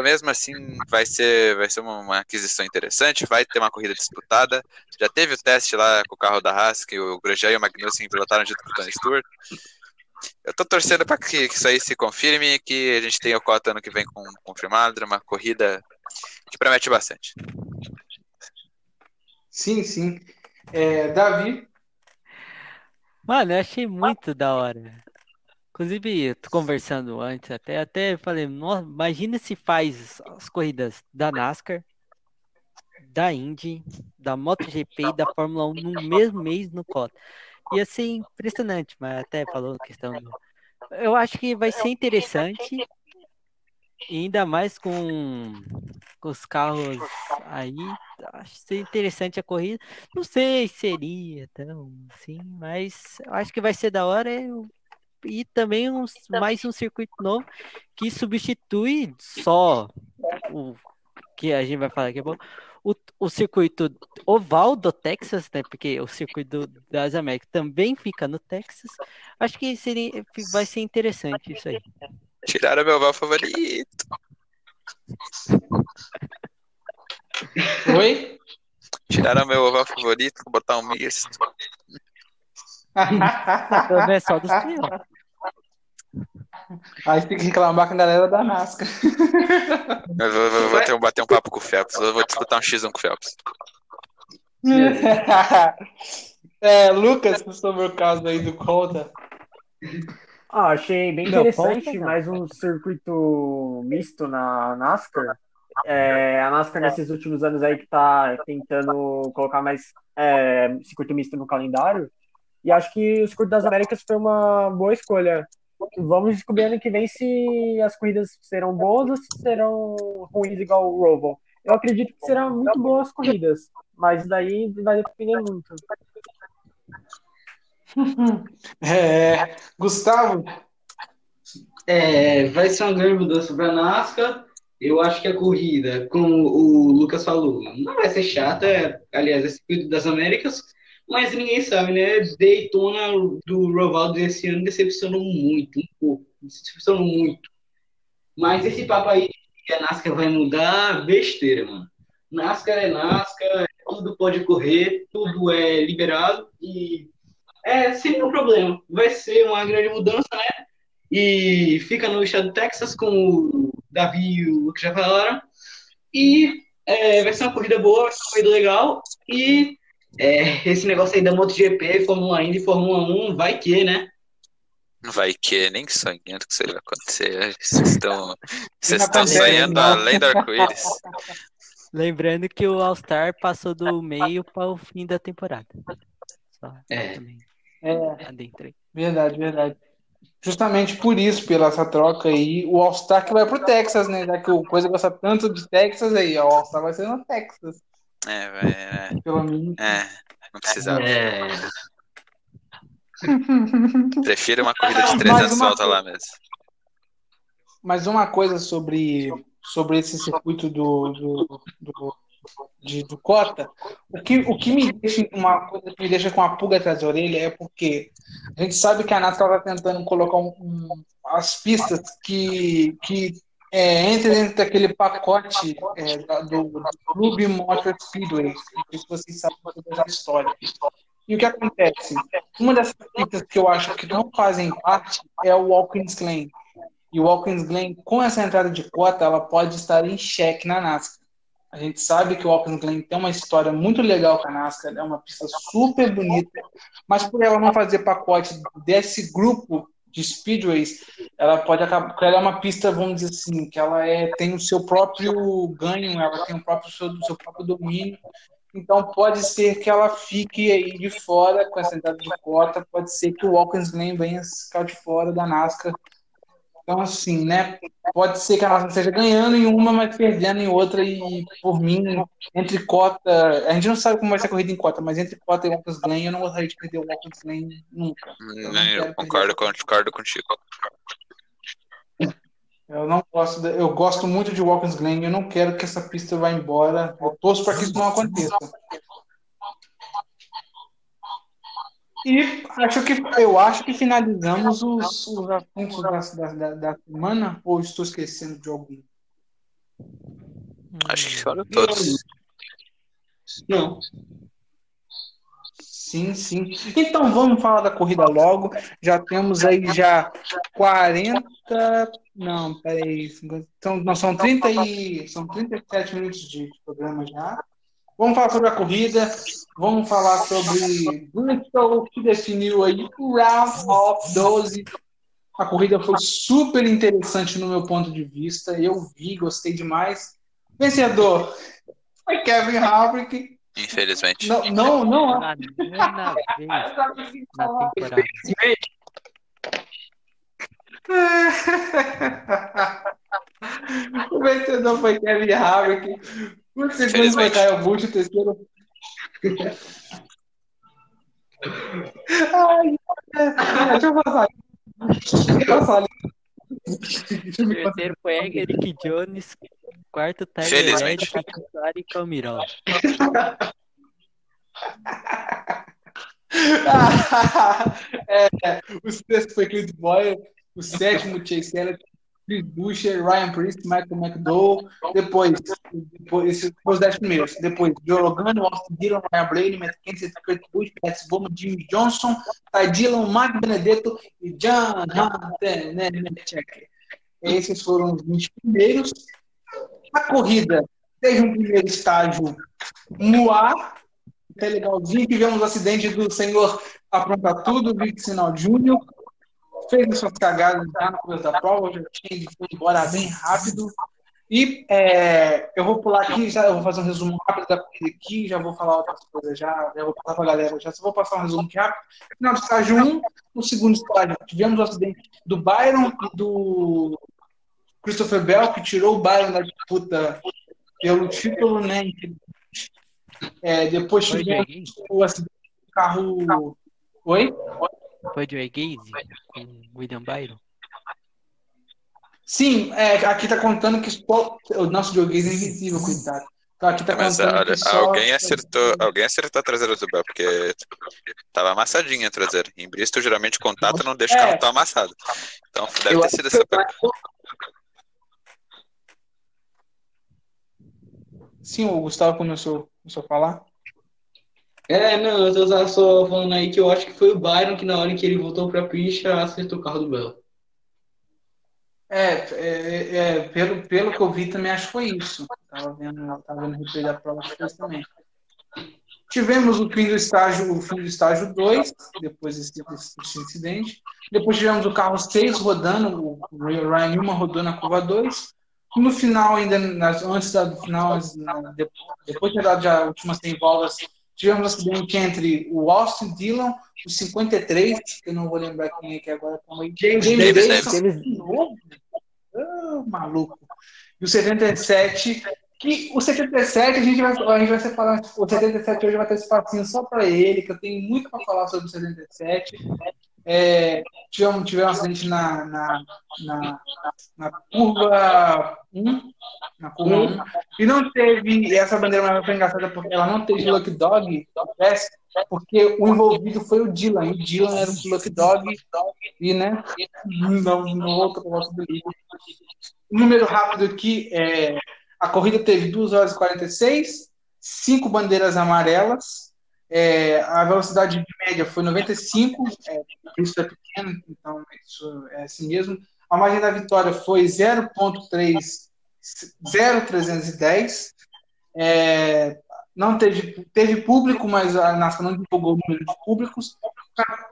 mesmo assim vai ser vai ser uma, uma, aquisição interessante, vai ter uma corrida disputada. Já teve o teste lá com o carro da Haas, que o Grosjean e o Magnussen pilotaram junto com o Tony Stewart. Eu tô torcendo para que, que, isso aí se confirme, que a gente tenha o Cota ano que vem com, confirmado, uma corrida que promete bastante. Sim, sim. É, Davi? Mano, eu achei muito da hora. Inclusive, eu tô conversando antes, até, até falei, nossa, imagina se faz as corridas da NASCAR, da Indy, da MotoGP e da Fórmula 1 no mesmo mês no COTA. Ia ser impressionante, mas até falou questão do... Eu acho que vai ser interessante ainda mais com, com os carros aí, acho que seria interessante a corrida. Não sei se seria tão assim, mas acho que vai ser da hora. E também um, mais um circuito novo que substitui só o que a gente vai falar aqui a pouco, o, o circuito oval do Texas, né? Porque o circuito das Américas também fica no Texas. Acho que seria, vai ser interessante isso aí. Tiraram meu oval favorito. Oi? Tiraram meu oval favorito, vou botar um misto. *laughs* é só dos piores. Aí tem que reclamar com a galera da NASCAR. Eu vou, vou, vou ter, bater um papo com o Phelps. Eu vou disputar um X1 com o Phelps. *laughs* é, Lucas, sobre o caso aí do Colta. Ah, achei bem interessante, mais um circuito misto na NASCAR. É, a NASCAR nesses últimos anos aí que tá tentando colocar mais é, circuito misto no calendário. E acho que o Circuito das Américas foi uma boa escolha. Vamos descobrir ano que vem se as corridas serão boas ou se serão ruins igual o Roval. Eu acredito que serão muito boas corridas, mas daí vai depender muito. *laughs* É, Gustavo, É, vai ser uma grande mudança para a NASCAR. Eu acho que a corrida, como o Lucas falou, não vai ser chata. Aliás, é circuito das Américas, mas ninguém sabe, né? Daytona do Rovaldo esse ano decepcionou muito, um pouco. Decepcionou muito. Mas esse papo aí que a NASCAR vai mudar, besteira, mano. NASCAR é NASCAR, tudo pode correr, tudo é liberado e é sem um problema. Vai ser uma grande mudança, né? E fica no estado do Texas, como o Davi e o Lucas já falaram. E é, vai ser uma corrida boa, vai ser uma corrida legal. E é, esse negócio aí da MotoGP, Fórmula Indy, Fórmula 1, vai que, né? Vai que nem sonhando que isso vai acontecer. Vocês estão, *laughs* vocês estão sonhando não. além do arco-íris. *laughs* Lembrando que o All-Star passou do meio para o fim da temporada. Só É. também é, adentrei. verdade, verdade. Justamente por isso, pela essa troca aí, o All-Star que vai pro Texas, né? Já que o Coisa gosta tanto de Texas aí, ó, o All-Star vai ser no Texas, É, vai, é, pelo menos. é, não precisava. É, *laughs* Prefiro uma corrida de Mas 300 uma voltas lá mesmo. Mas uma coisa sobre, sobre esse circuito do, do, do, de, do Cota, o que, o que me deixa uma coisa que me deixa com a pulga atrás da orelha é porque a gente sabe que a NASCAR está tentando colocar um, um- as pistas que, que é, entrem dentro daquele pacote é, do, do Clube Motor Speedway. Não sei se vocês sabem da história. E o que acontece? Uma dessas pistas que eu acho que não fazem parte é o Watkins Glen. E o Watkins Glen, com essa entrada de cota, ela pode estar em xeque na NASCAR. A gente sabe que o Watkins Glen tem uma história muito legal com a NASCAR, é uma pista super bonita, mas por ela não fazer pacote desse grupo de speedways, ela pode acabar, ela é uma pista, vamos dizer assim, que ela é, tem o seu próprio ganho, ela tem o próprio seu, seu próprio domínio, então pode ser que ela fique aí de fora com essa entrada de cota, pode ser que o Watkins Glen venha ficar de fora da NASCAR então, assim, né? Pode ser que a NASCAR esteja ganhando em uma, mas perdendo em outra. E, por mim, entre cota. A gente não sabe como vai ser a corrida em cota, mas entre cota e Watkins Glen, eu não gostaria de perder o Watkins Glen nunca. Eu não Hum, Eu concordo, perder. concordo contigo. Eu não gosto. de- eu gosto muito de Watkins Glen. Eu não quero que essa pista vá embora. Eu torço para que isso não aconteça. E acho que, eu acho que finalizamos os, os assuntos da, da, da, semana. Ou estou esquecendo de algum? Acho que foram todos. não. Sim, sim. Então vamos falar da corrida logo. Já temos aí já 40. Não, peraí. São, não, são 30 e, são 37 minutos de programa já. Vamos falar sobre a corrida. Vamos falar sobre Bristol, que definiu aí o Round of 12. A corrida foi super interessante no meu ponto de vista. Eu vi, gostei demais. Vencedor foi Kevin Harvick. Infelizmente. Não, não, não. Na nona vez na temporada. *laughs* o vencedor foi Kevin Harvick. O segundo foi Infelizmente. Kyle Busch, o terceiro. Ai, é, deixa eu passar. Deixa eu passar. Deixa eu passar. Terceiro foi Eric Jones. Quarto, Tyler quinto, Ari Calmirol. é, o sexto foi Chris Boyer, o sétimo Chase Elliott, Chris Buescher, Ryan Priest, Michael McDowell, depois, depois os dez primeiros, depois Joe Logano, Austin Dillon, Ryan Blaney, Matt Kenseth, Kurt Busch, Matt Bowman, Jimmy Johnson, Ty Dillon, Mark Benedetto e John Hunter, Nemechek. Esses foram os 20 primeiros. A corrida teve um primeiro estágio no ar, até legalzinho. Tivemos o acidente do senhor Apronta Tudo, Vic Sinal Júnior. Fez as suas cagadas já no começo da prova, já tinha foi embora bem rápido. E é, eu vou pular aqui, já eu vou fazer um resumo rápido da corrida aqui, já vou falar outras coisas já, já vou passar para a galera já, só vou passar um resumo aqui rápido. Final do estágio 1, no segundo estágio, tivemos o acidente do Byron e do Christopher Bell, que tirou o Byron da disputa pelo título, né? É, depois tivemos o acidente do carro Oi? Foi Joey Gaze com William Byron? Sim, é, aqui tá contando que só, o nosso Joe Gaze é invisível, coitado. Então aqui tá Mas contando olha, que só... alguém acertou, alguém acertou a traseira do Bell, porque tava amassadinha a traseira. Em Bristol, geralmente, o contato não deixa o É. carro tão amassado. Então deve Eu ter sido essa pergunta. Sim, o Gustavo começou, começou a falar. É, não, eu tô só falando aí que eu acho que foi o Byron que na hora que ele voltou pra pista acertou o carro do Bell. É, é, é, pelo, pelo que eu vi também acho que foi isso. Tava vendo, tava vendo o replay da prova também. Tivemos o fim do estágio, o fim do estágio 2, depois desse, desse- incidente. Depois tivemos o carro 6 rodando, o Ryan Newman rodou na curva 2. No final, ainda nas- antes da- final, depois de ter dado já as últimas 100 voltas, tivemos um acidente entre o Austin Dillon, o 53, que eu não vou lembrar quem é que agora, calma aí. James James Davis. Davis, de novo? Ah, maluco. E o 77, que o 77 a gente vai, a gente vai separar. O 77 hoje vai ter espacinho só para ele, que eu tenho muito para falar sobre o 77. É, tivemos, tivemos um acidente na, na, na, na curva 1. Na curva 1. E não teve. e Essa bandeira foi engraçada porque ela não teve Lucky Dog, porque o envolvido foi o Dylan. O Dylan era o Lucky Dog. E, né? Não, não voltou para o nosso delírio. Número rápido aqui: é, a corrida teve 2 horas e 46, 5 bandeiras amarelas. É, a velocidade de média foi 95, é, isso é pequeno, então isso é assim mesmo. A margem da vitória foi 0.3, 0,310. É, não teve, teve público, mas a NASCAR não divulgou o número de públicos.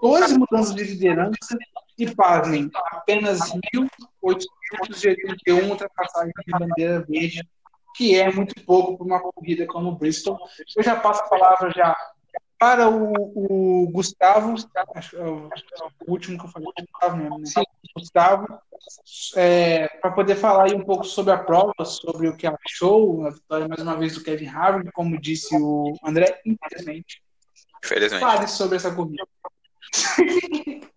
14 mudanças de liderança e, pasmem, apenas 1.881 ultrapassagens de bandeira verde, que é muito pouco para uma corrida como Bristol. Eu já passo a palavra já para o, o Gustavo, acho que é o, o último que eu falei, o Gustavo mesmo, né? Gustavo, é, para poder falar aí um pouco sobre a prova, sobre o que achou, a vitória mais uma vez do Kevin Harvick, como disse o André, infelizmente. Infelizmente. Fale sobre essa corrida. *laughs*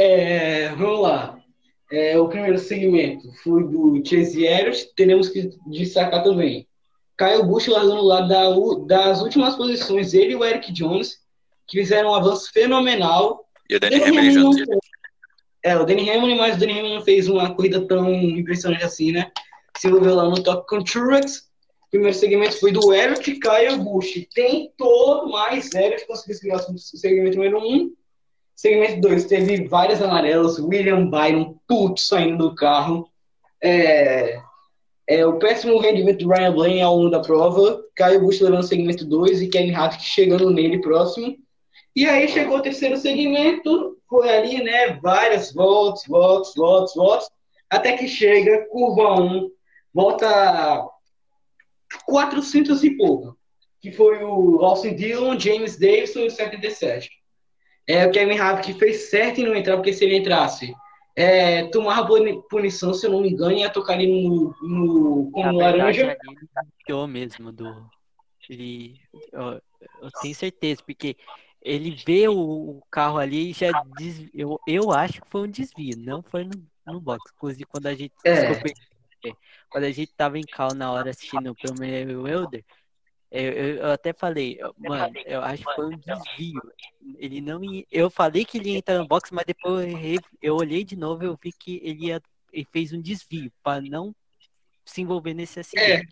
É, vamos lá. É, o primeiro segmento foi do Chase Elliott. Teremos que destacar também. Kyle Busch largando no lado da, das últimas posições, ele e o Eric Jones, que fizeram um avanço fenomenal. E o Danny Hamlin É, o Danny Hamlin, mas o Danny Hamlin não fez uma corrida tão impressionante assim, né? Se envolveu lá no Top com Truex. O primeiro segmento foi do Elliott, Kyle Busch tentou, mas Elliott conseguiu segurar o segmento número 1. Um. Segmento 2 teve várias amarelas, William Byron, putz, saindo do carro. É, é, o péssimo rendimento do Ryan Blaney ao longo da prova. Kyle Busch levando o segmento 2 e Kevin Harvick chegando nele próximo. E aí chegou o terceiro segmento, foi ali, né, várias voltas, voltas, voltas, voltas, até que chega, curva 1, volta 400 e pouco, que foi o Austin Dillon, James Davidson e o 77. É, o Kevin Harvick fez certo em não entrar, porque se ele entrasse, é, tomava puni- punição, se eu não me engano, ia tocar ali no, no, com Na o verdade, laranja. ali ele mesmo do. Ele, eu, eu tenho certeza, porque ele vê o, carro ali e já des, eu, eu acho que foi um desvio, não foi no, no box. Inclusive, quando a gente. É. desculpa, é, quando a gente tava em cal na hora assistindo o primeiro Welder, eu, eu, eu até falei, eu- mano, eu acho que foi um desvio. Ele não ia, Eu falei que ele ia entrar no box, mas depois eu, eu olhei de novo e eu vi que ele, ia, ele fez um desvio para não se envolver nesse acidente.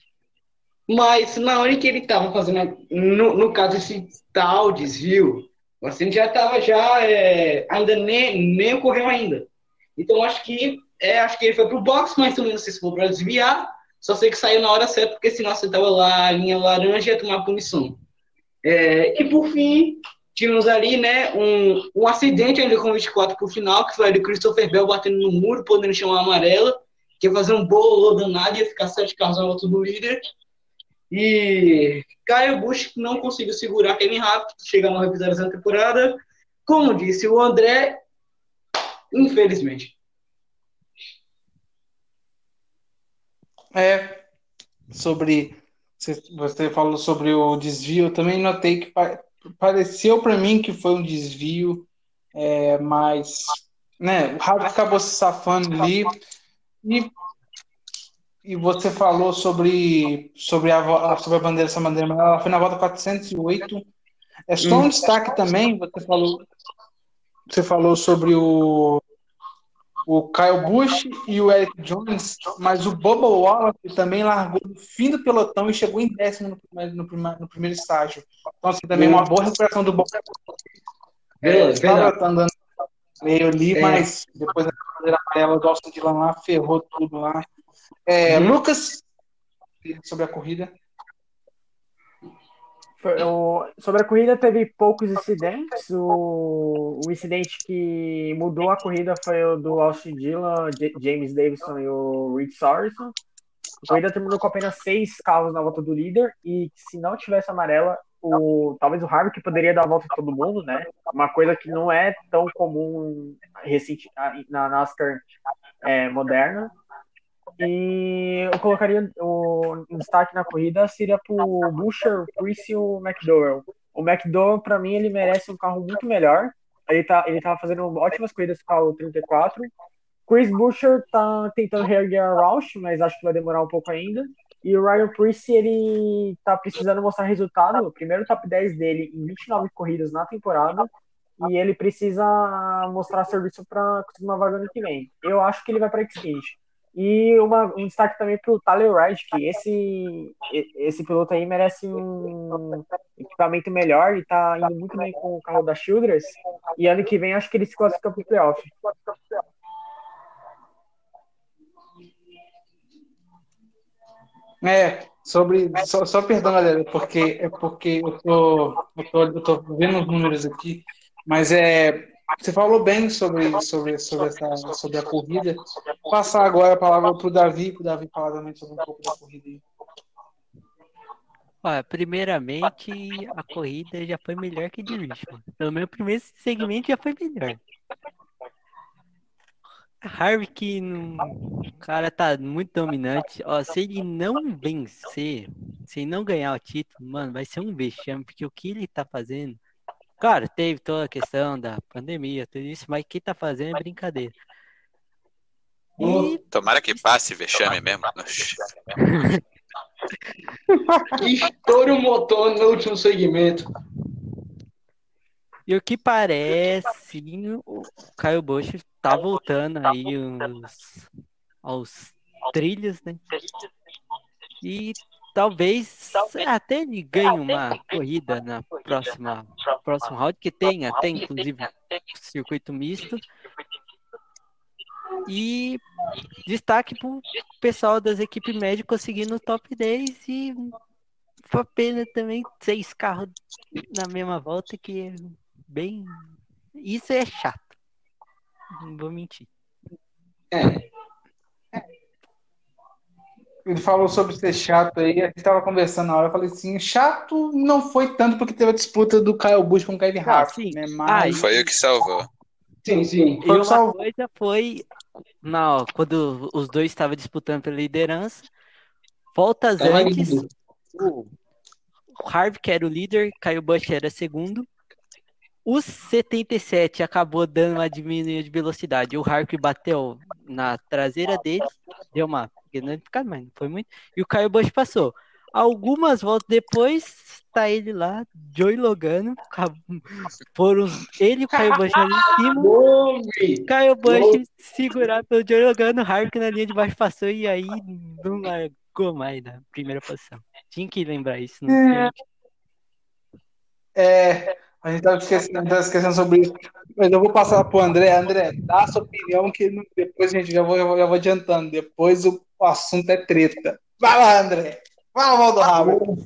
Mas na hora que ele estava fazendo, no, no caso, esse tal desvio, o acidente já estava já, é, ainda nem, nem ocorreu ainda. Então acho que, é, acho que ele foi pro box, mas também não sei se foi para desviar, só sei que saiu na hora certa, porque senão você tava lá, a linha laranja ia tomar punição. É, e por fim, tivemos ali, né, um, um acidente ainda com 24 pro final, que foi ali o Christopher Bell batendo no muro, podendo chamar amarela, que ia fazer um bololô danado, ia ficar sete carros na volta do líder. E Kyle Busch não conseguiu segurar Kevin Harvick, chegar no revisão da temporada. Como disse o André, infelizmente. É, sobre. Você falou sobre o desvio, eu também notei que pa- pareceu para mim que foi um desvio, é, mas né, o Harvard acabou se safando ali. E, e você falou sobre, sobre, a, sobre a bandeira, essa bandeira, ela foi na volta 408. É só um destaque também, você falou, você falou sobre o, o Kyle Busch e o Eric Jones, mas o Bubba Wallace também largou no fim do pelotão e chegou em décimo no primeiro, no primeiro, no primeiro estágio. Então, assim, também uma boa recuperação do Bubba. É, estava andando meio ali, é. mas depois da bandeira amarela do Austin Dillon lá, ferrou tudo lá. É, uhum. Lucas, sobre a corrida. Sobre a corrida teve poucos incidentes. O, o incidente que mudou a corrida foi o do Austin Dillon, James Davidson e o Reed Sarson. A corrida terminou com apenas seis carros na volta do líder e se não tivesse amarela, o, talvez o Harvick poderia dar a volta em todo mundo, né? Uma coisa que não é tão comum recente, na NASCAR é, moderna. E eu colocaria o destaque na corrida seria para o Buescher, o Priest e o McDowell. O McDowell, para mim, ele merece um carro muito melhor. Ele tá, ele tava fazendo ótimas corridas com o 34. Chris Buescher tá tentando reerguer a Roush, mas acho que vai demorar um pouco ainda. E o Ryan Priest, ele tá precisando mostrar resultado. O primeiro top 10 dele em 29 corridas na temporada. E ele precisa mostrar serviço para conseguir uma vaga no que vem. Eu acho que ele vai para Xfinity. E uma, um destaque também para o Tyler Wright, que esse, esse piloto aí merece um equipamento melhor e está indo muito bem com o carro da Childress. E ano que vem acho que ele se classifica para o playoff. É, sobre. Só, só perdão, galera, porque, é porque eu tô, eu, tô, eu tô vendo os números aqui, mas é. Você falou bem sobre, sobre, sobre, essa, sobre a corrida. Vou passar agora a palavra para o Davi, para o Davi falar também sobre um pouco da corrida. Olha, primeiramente, a corrida já foi melhor que de Richmond. Pelo menos o primeiro segmento já foi melhor. Harvick, o cara tá muito dominante. Ó, se ele não vencer, se ele não ganhar o título, mano, vai ser um vexame, porque o que ele tá fazendo. Claro, teve toda a questão da pandemia, tudo isso, mas o que tá fazendo é brincadeira. E... Tomara que passe vexame mesmo. *laughs* Estoura o motor no último segmento. E o que parece, o Caio Bush tá voltando aí os, aos trilhos, né? E talvez até ele ganhe uma corrida na próxima próximo round, que tem até inclusive circuito misto. E destaque para o pessoal das equipes médicas conseguindo o top 10 e foi pena também seis carros na mesma volta que bem. Isso é chato. Não vou mentir. É. Ele falou sobre ser chato aí, a gente tava conversando na hora, eu falei assim, chato não foi tanto porque teve a disputa do Kyle Busch com o Kevin ah, Harvick, né? Mas... Foi o que salvou. Sim, sim. Foi uma coisa foi não, quando os dois estavam disputando pela liderança, voltas tava antes, o Harvick era o líder, Kyle Busch era segundo, o 77 acabou dando uma diminuída de velocidade. O Hark bateu na traseira dele, deu uma mas não foi muito. E o Caio Bush passou. Algumas voltas depois, tá ele lá, Joey Logano, foram ele e o Caio Bush ali em cima. Caio Bush segurado pelo Joey Logano, Hark na linha de baixo passou e aí não largou mais na primeira posição. Tinha que lembrar isso. Não é, a gente estava esquecendo, esquecendo sobre isso. Mas eu vou passar para o André. André, dá a sua opinião, que depois gente já vou, já vou adiantando. Depois o, assunto é treta. Vai lá, André. Fala mal do rabo.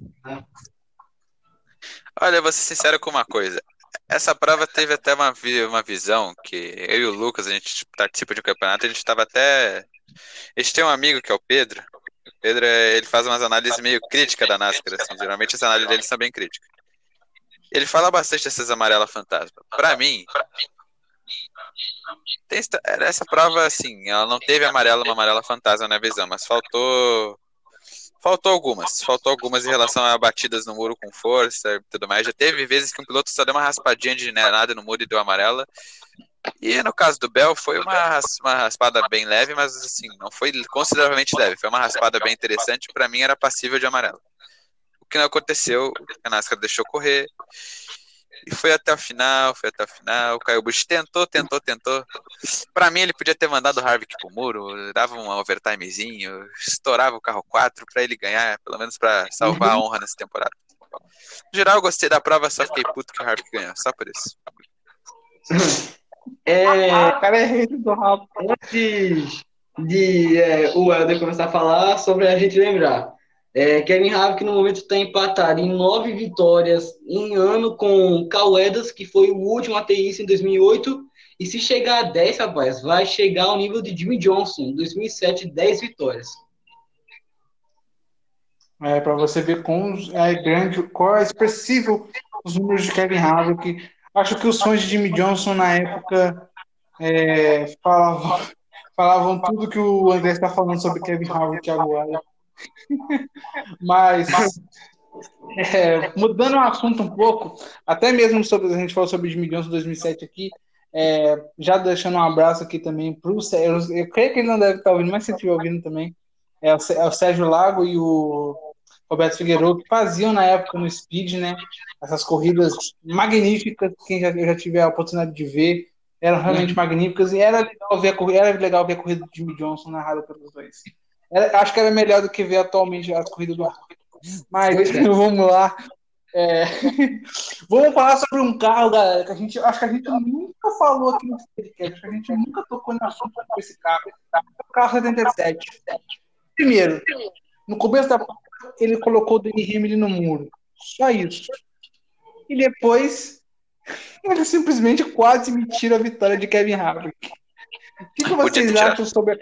Olha, vou ser sincero com uma coisa. Essa prova teve até uma, uma visão que eu e o Lucas, a gente participa de um campeonato, a gente estava até. A gente tem um amigo que é o Pedro. O Pedro, ele faz umas análises meio críticas da NASCAR, assim. Geralmente as análises dele são bem críticas. Ele fala bastante dessas amarelas fantasma. Para mim, tem, essa prova, assim, ela não teve amarela, uma amarela fantasma na visão, mas faltou Faltou algumas, faltou algumas em relação a batidas no muro com força e tudo mais. Já teve vezes que um piloto só deu uma raspadinha de nada no muro e deu amarela. E no caso do Bell, foi uma, uma raspada bem leve, mas assim, não foi consideravelmente leve. Foi uma raspada bem interessante. Para mim, era passível de amarelo. Que não aconteceu, a NASCAR deixou correr. E foi até o final, foi até o final. O Caio Bush tentou, tentou, tentou. Pra mim, ele podia ter mandado o Harvick pro muro, dava um overtimezinho, estourava o carro 4 pra ele ganhar, pelo menos pra salvar a honra nessa temporada. No geral, eu gostei da prova, só fiquei puto que o Harvick ganhou, só por isso. É, cara é do antes de é, o Helder começar a falar, sobre a gente lembrar. É, Kevin Harvick no momento está empatado em nove vitórias em ano com Cal Edwards, que foi o último a ter isso em 2008. E se chegar a 10, rapaz, vai chegar ao nível de Jimmy Johnson, em 2007, 10 vitórias. É, pra você ver quão é grande, qual é expressivo os números de Kevin Harvick. Acho que os fãs de Jimmy Johnson na época é, falavam, falavam tudo que o André está falando sobre Kevin Harvick agora. Mas, é, mudando o assunto um pouco, até mesmo sobre, a gente falou sobre Jimmy Johnson 2007 aqui, é, já deixando um abraço aqui também para o Sérgio, eu creio que ele não deve estar ouvindo, mas se estiver ouvindo também, é o, é o Sérgio Lago e o Roberto Figueiredo, que faziam na época no Speed, né? Essas corridas magníficas, quem já, eu já tive a oportunidade de ver, eram realmente magníficas, e era legal ver a corrida, era legal ver a corrida do Jimmy Johnson narrada pelos dois. Acho que era melhor do que ver atualmente as corridas do Harvick. Mas é. *laughs* vamos lá. É, *laughs* Vamos falar sobre um carro, galera, que a gente acho que a gente nunca falou aqui no podcast, acho que a gente nunca tocou no assunto com esse carro. O carro 77. Primeiro, no começo da prova, ele colocou o Danny Hamlin no muro. Só isso. E depois, *laughs* ele simplesmente quase me tira a vitória de Kevin Harvick. O que, que vocês acham sobre a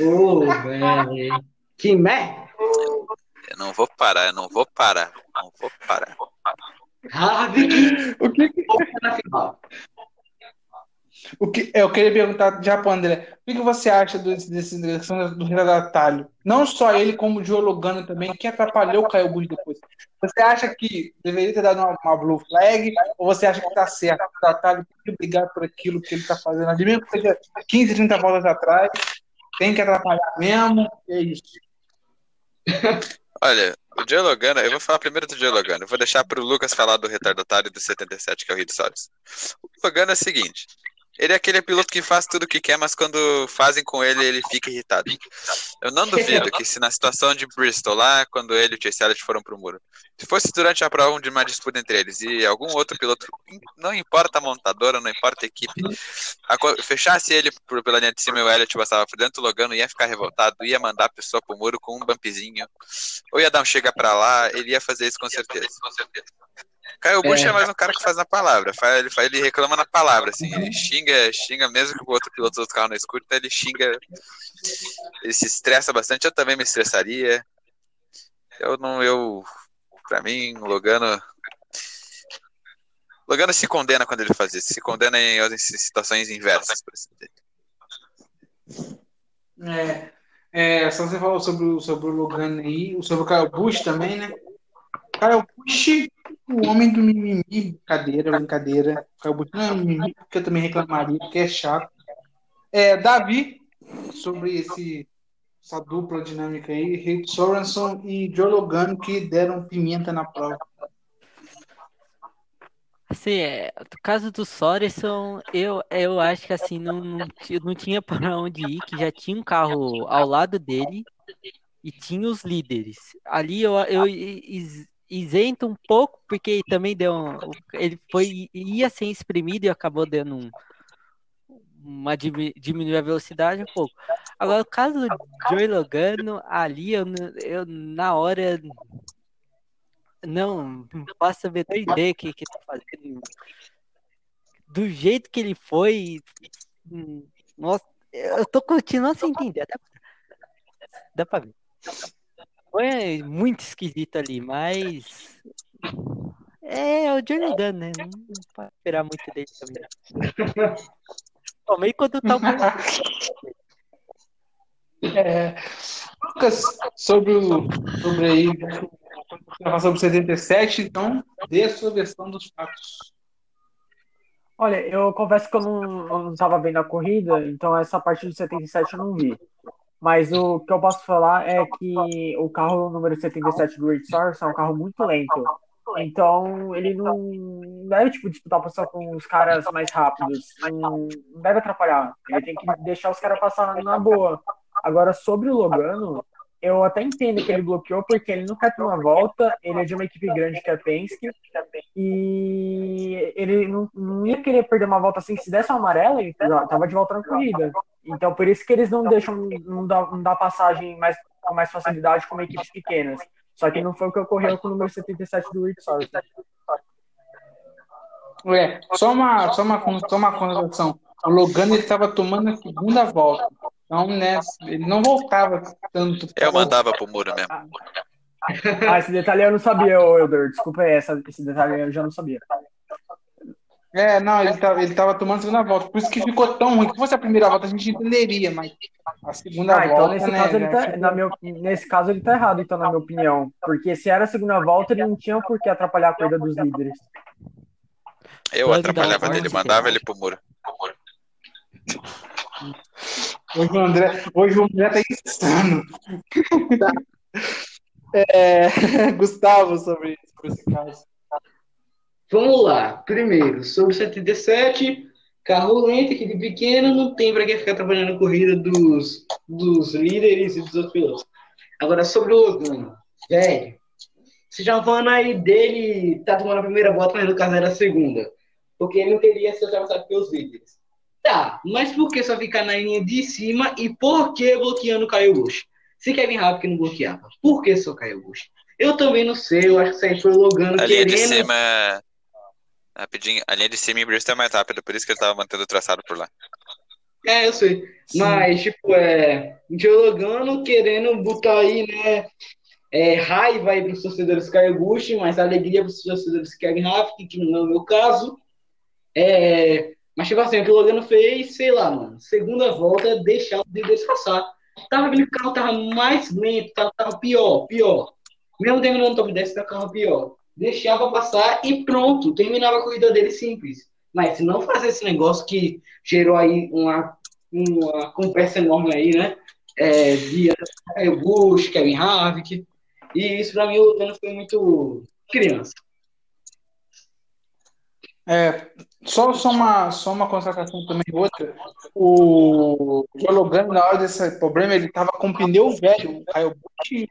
Ô, velho. Que merda. Eu não vou parar, eu não vou parar, não vou parar. Harvick o que, que- na final. o que eu queria perguntar já para o André. O que, que você acha desse, desse do retardatário? Não só ele, como o Joe Logano também, que atrapalhou o Caio Bush depois. Você acha que deveria ter dado uma, uma blue flag? Ou você acha que tá certo? O retardatário tem que brigar por aquilo que ele tá fazendo ali, mesmo que seja 15, 30 voltas atrás, tem que atrapalhar mesmo. É isso. Olha, o Joe Logano, eu vou falar primeiro do eu vou deixar pro Lucas falar do retardatário do 77, que é o Reed Soares. O Logano é o seguinte, ele é aquele piloto que faz tudo o que quer, mas quando fazem com ele, ele fica irritado. Eu não duvido que se na situação de Bristol lá, quando ele e o Chase Elliott foram pro muro, se fosse durante a prova de uma disputa entre eles e algum outro piloto, não importa a montadora, não importa a equipe, aco- fechasse ele por- pela linha de cima e o Elliott passava por dentro, o Logano ia ficar revoltado, ia mandar a pessoa pro muro com um bumpzinho, ou ia dar um chega pra lá, ele ia fazer isso com certeza. Caio Bush é. É. mais um cara que faz na palavra, faz, ele, faz, ele reclama na palavra, assim, ele xinga, xinga mesmo que o outro piloto do outro carro não escuta, ele xinga, ele se estressa bastante, eu também me estressaria. Eu não, eu, pra mim, o Logano, Logano se condena quando ele faz isso, se condena em, em situações inversas, por assim dizer. É, é, só você falou sobre, o- sobre o Logano aí, sobre o Kyle Busch também, né? Kyle Busch, o homem do mimimi, brincadeira, brincadeira. Kyle Busch não é mimimi, porque eu também reclamaria, porque é chato. É, Davi, sobre esse, essa dupla dinâmica aí, Rick Sorenson e Joe Logano, que deram pimenta na prova. Assim, é, no caso do Sorenson, eu, eu acho que assim, não, não, não tinha para onde ir, que já tinha um carro ao lado dele e tinha os líderes. Ali eu, eu is- isento um pouco, porque também deu um, ele foi, ia ser espremido e acabou dando um, uma dimi- diminuir a velocidade um pouco. Agora, o caso do Joey Logano, ali eu, eu na hora não faço a menor ideia que que tá fazendo. Do jeito que ele foi, hum, nossa, eu tô continuando sem entender. Dá pra ver. Foi muito esquisito ali, mas é o Johnny Gunn, né? Não pode esperar muito dele também. Também quando tá um pouco É, Lucas, sobre o sobre aí, sobre o 77, então dê a sua versão dos fatos. Olha, eu confesso que eu não estava vendo a corrida, então essa parte do 77 eu não vi. Mas o que eu posso falar é que o carro número 77 do Rich Source é um carro muito lento. Então, ele não deve tipo, disputar a posição com os caras mais rápidos. Não deve atrapalhar. Ele tem que deixar os caras passar na boa. Agora, sobre o Logano, eu até entendo que ele bloqueou porque ele não quer ter uma volta, ele é de uma equipe grande que é a Penske, e ele não, não ia querer perder uma volta assim, se desse uma amarela, ele tava de volta na corrida. Então por isso que eles não deixam, não dá, não dá passagem mais, com mais facilidade como equipes pequenas. Só que não foi o que ocorreu com o número 77 do Rick Sorry. É, só uma, só uma, só uma consideração. O Logano estava tomando a segunda volta. Então, né, ele não voltava tanto. Eu mandava pro muro mesmo. Ah, esse detalhe eu não sabia, Elder. Desculpa essa, esse detalhe eu já não sabia. É, não, ele tava, ele tava tomando a segunda volta. Por isso que ficou tão ruim. Se fosse a primeira volta, a gente entenderia, mas a segunda ah, então volta. Nesse, né, caso, ele tá, na meu, nesse caso, ele tá errado, então, na minha opinião. Porque se era a segunda volta, ele não tinha por que atrapalhar a corrida dos líderes. Eu Pode atrapalhava ele, mandava ele pro muro. Hoje o André, hoje o André tá insano. *laughs* é, *laughs* Gustavo, sobre, sobre esse caso. Vamos lá. Primeiro, sobre o 77, carro lento, equipe pequeno, não tem para que ficar trabalhando a corrida dos, dos líderes e dos outros pilotos. Agora, sobre o Logano, velho, vocês já falando aí dele tá tomando a primeira volta, mas no caso era a segunda. Porque ele não queria ser ultrapassado pelos líderes. Tá, mas por que só ficar na linha de cima e por que bloqueando o Caio Bush? Se Kevin Harvick não bloqueava, por que só Caio Bush? Eu também não sei, eu acho que isso aí foi o Logano a querendo... linha de cima... Rapidinho, a linha de cima em Bristol é mais rápida, por isso que ele tava mantendo o traçado por lá. É, eu sei. Sim. Mas, tipo, é... O Logano querendo botar aí, né... É, raiva aí para os torcedores Caio Bush, mas alegria para os torcedores Kevin Harvick, que não é o meu caso. É, mas, tipo assim, o que o Logano fez, sei lá, mano, segunda volta, deixar o líderes passar. Tava vendo que o carro tava mais lento, tava, tava pior, pior. Mesmo terminando no top 10, tava carro pior. Deixava passar e pronto, terminava a corrida dele simples. Mas se não fazer esse negócio que gerou aí uma, uma conversa enorme aí, né? É, via Caio Bush, Kevin Harvick. E isso pra mim o Logano foi muito criança. É, só, só, uma, só uma constatação também, outra. O Joe na hora desse problema, ele tava com pneu velho. O Caio Bush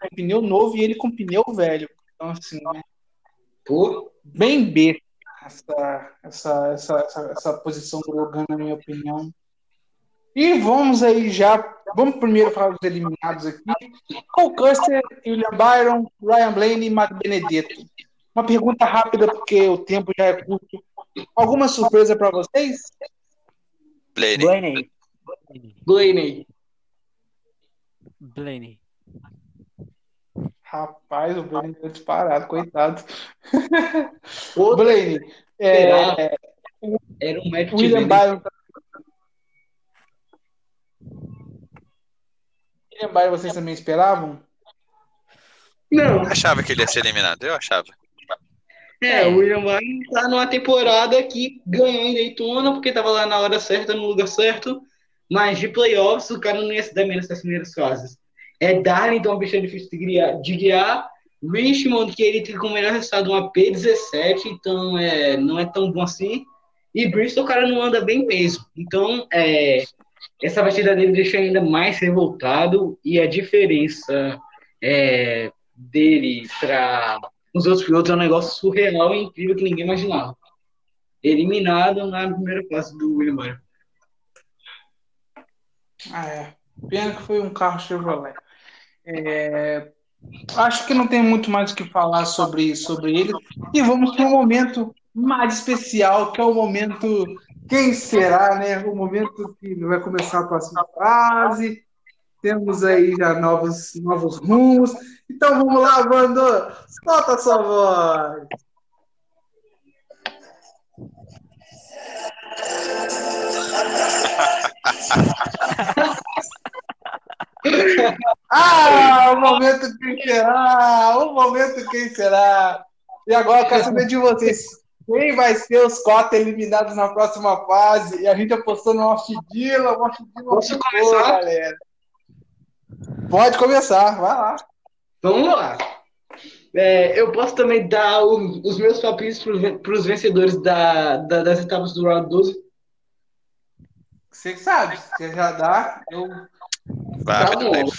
com pneu novo e ele com pneu velho. Então, assim, né? Pô, bem B essa, essa, essa, essa, essa posição do Logan, na minha opinião. E vamos aí já. Vamos primeiro falar dos eliminados aqui. Cole Custer, William Byron, Ryan Blaney e Matt Benedetto. Uma pergunta rápida, porque o tempo já é curto. Alguma surpresa para vocês? Blaney. Blaney. Blaney. Rapaz, o Blaney deu disparado, coitado. *laughs* O Blaney. É, Era um match William Byron. William Byron, vocês também esperavam? Não. Eu achava que ele ia ser eliminado, eu achava. É, o William Byron tá numa temporada que ganhou em Daytona porque tava lá na hora certa, no lugar certo, mas de playoffs o cara não ia se dar menos nas primeiras fases. É Darlington, uma pista difícil de guiar, de guiar. Richmond, que ele tem como melhor resultado uma P17, então é, não é tão bom assim. E Bristol, o cara não anda bem mesmo. Então, é, essa batida dele deixa ainda mais revoltado e a diferença é, dele para os outros pilotos é um negócio surreal e incrível que ninguém imaginava. Eliminado na primeira fase do William. Ah, é. Pena que foi um carro Chevrolet. É, acho que não tem muito mais o que falar sobre, sobre ele. E vamos para um momento mais especial, que é o momento. Quem será, né? O momento que vai começar a próxima fase. Temos aí já novos, novos rumos. Então vamos lá, Vando. Solta a sua voz. *laughs* Ah, o momento quem será? O momento quem será? E agora eu quero saber de vocês. Quem vai ser os quatro eliminados na próxima fase? E a gente apostou no Orchidila. O Orchidila Posso começar? galera. Pode começar, vai lá. Vamos lá. É, eu posso também dar o- os meus palpites para os vencedores da, da- das etapas do Round 12. Você que sabe, você já dá. Eu... Vá, Tá Vanderlei, bom.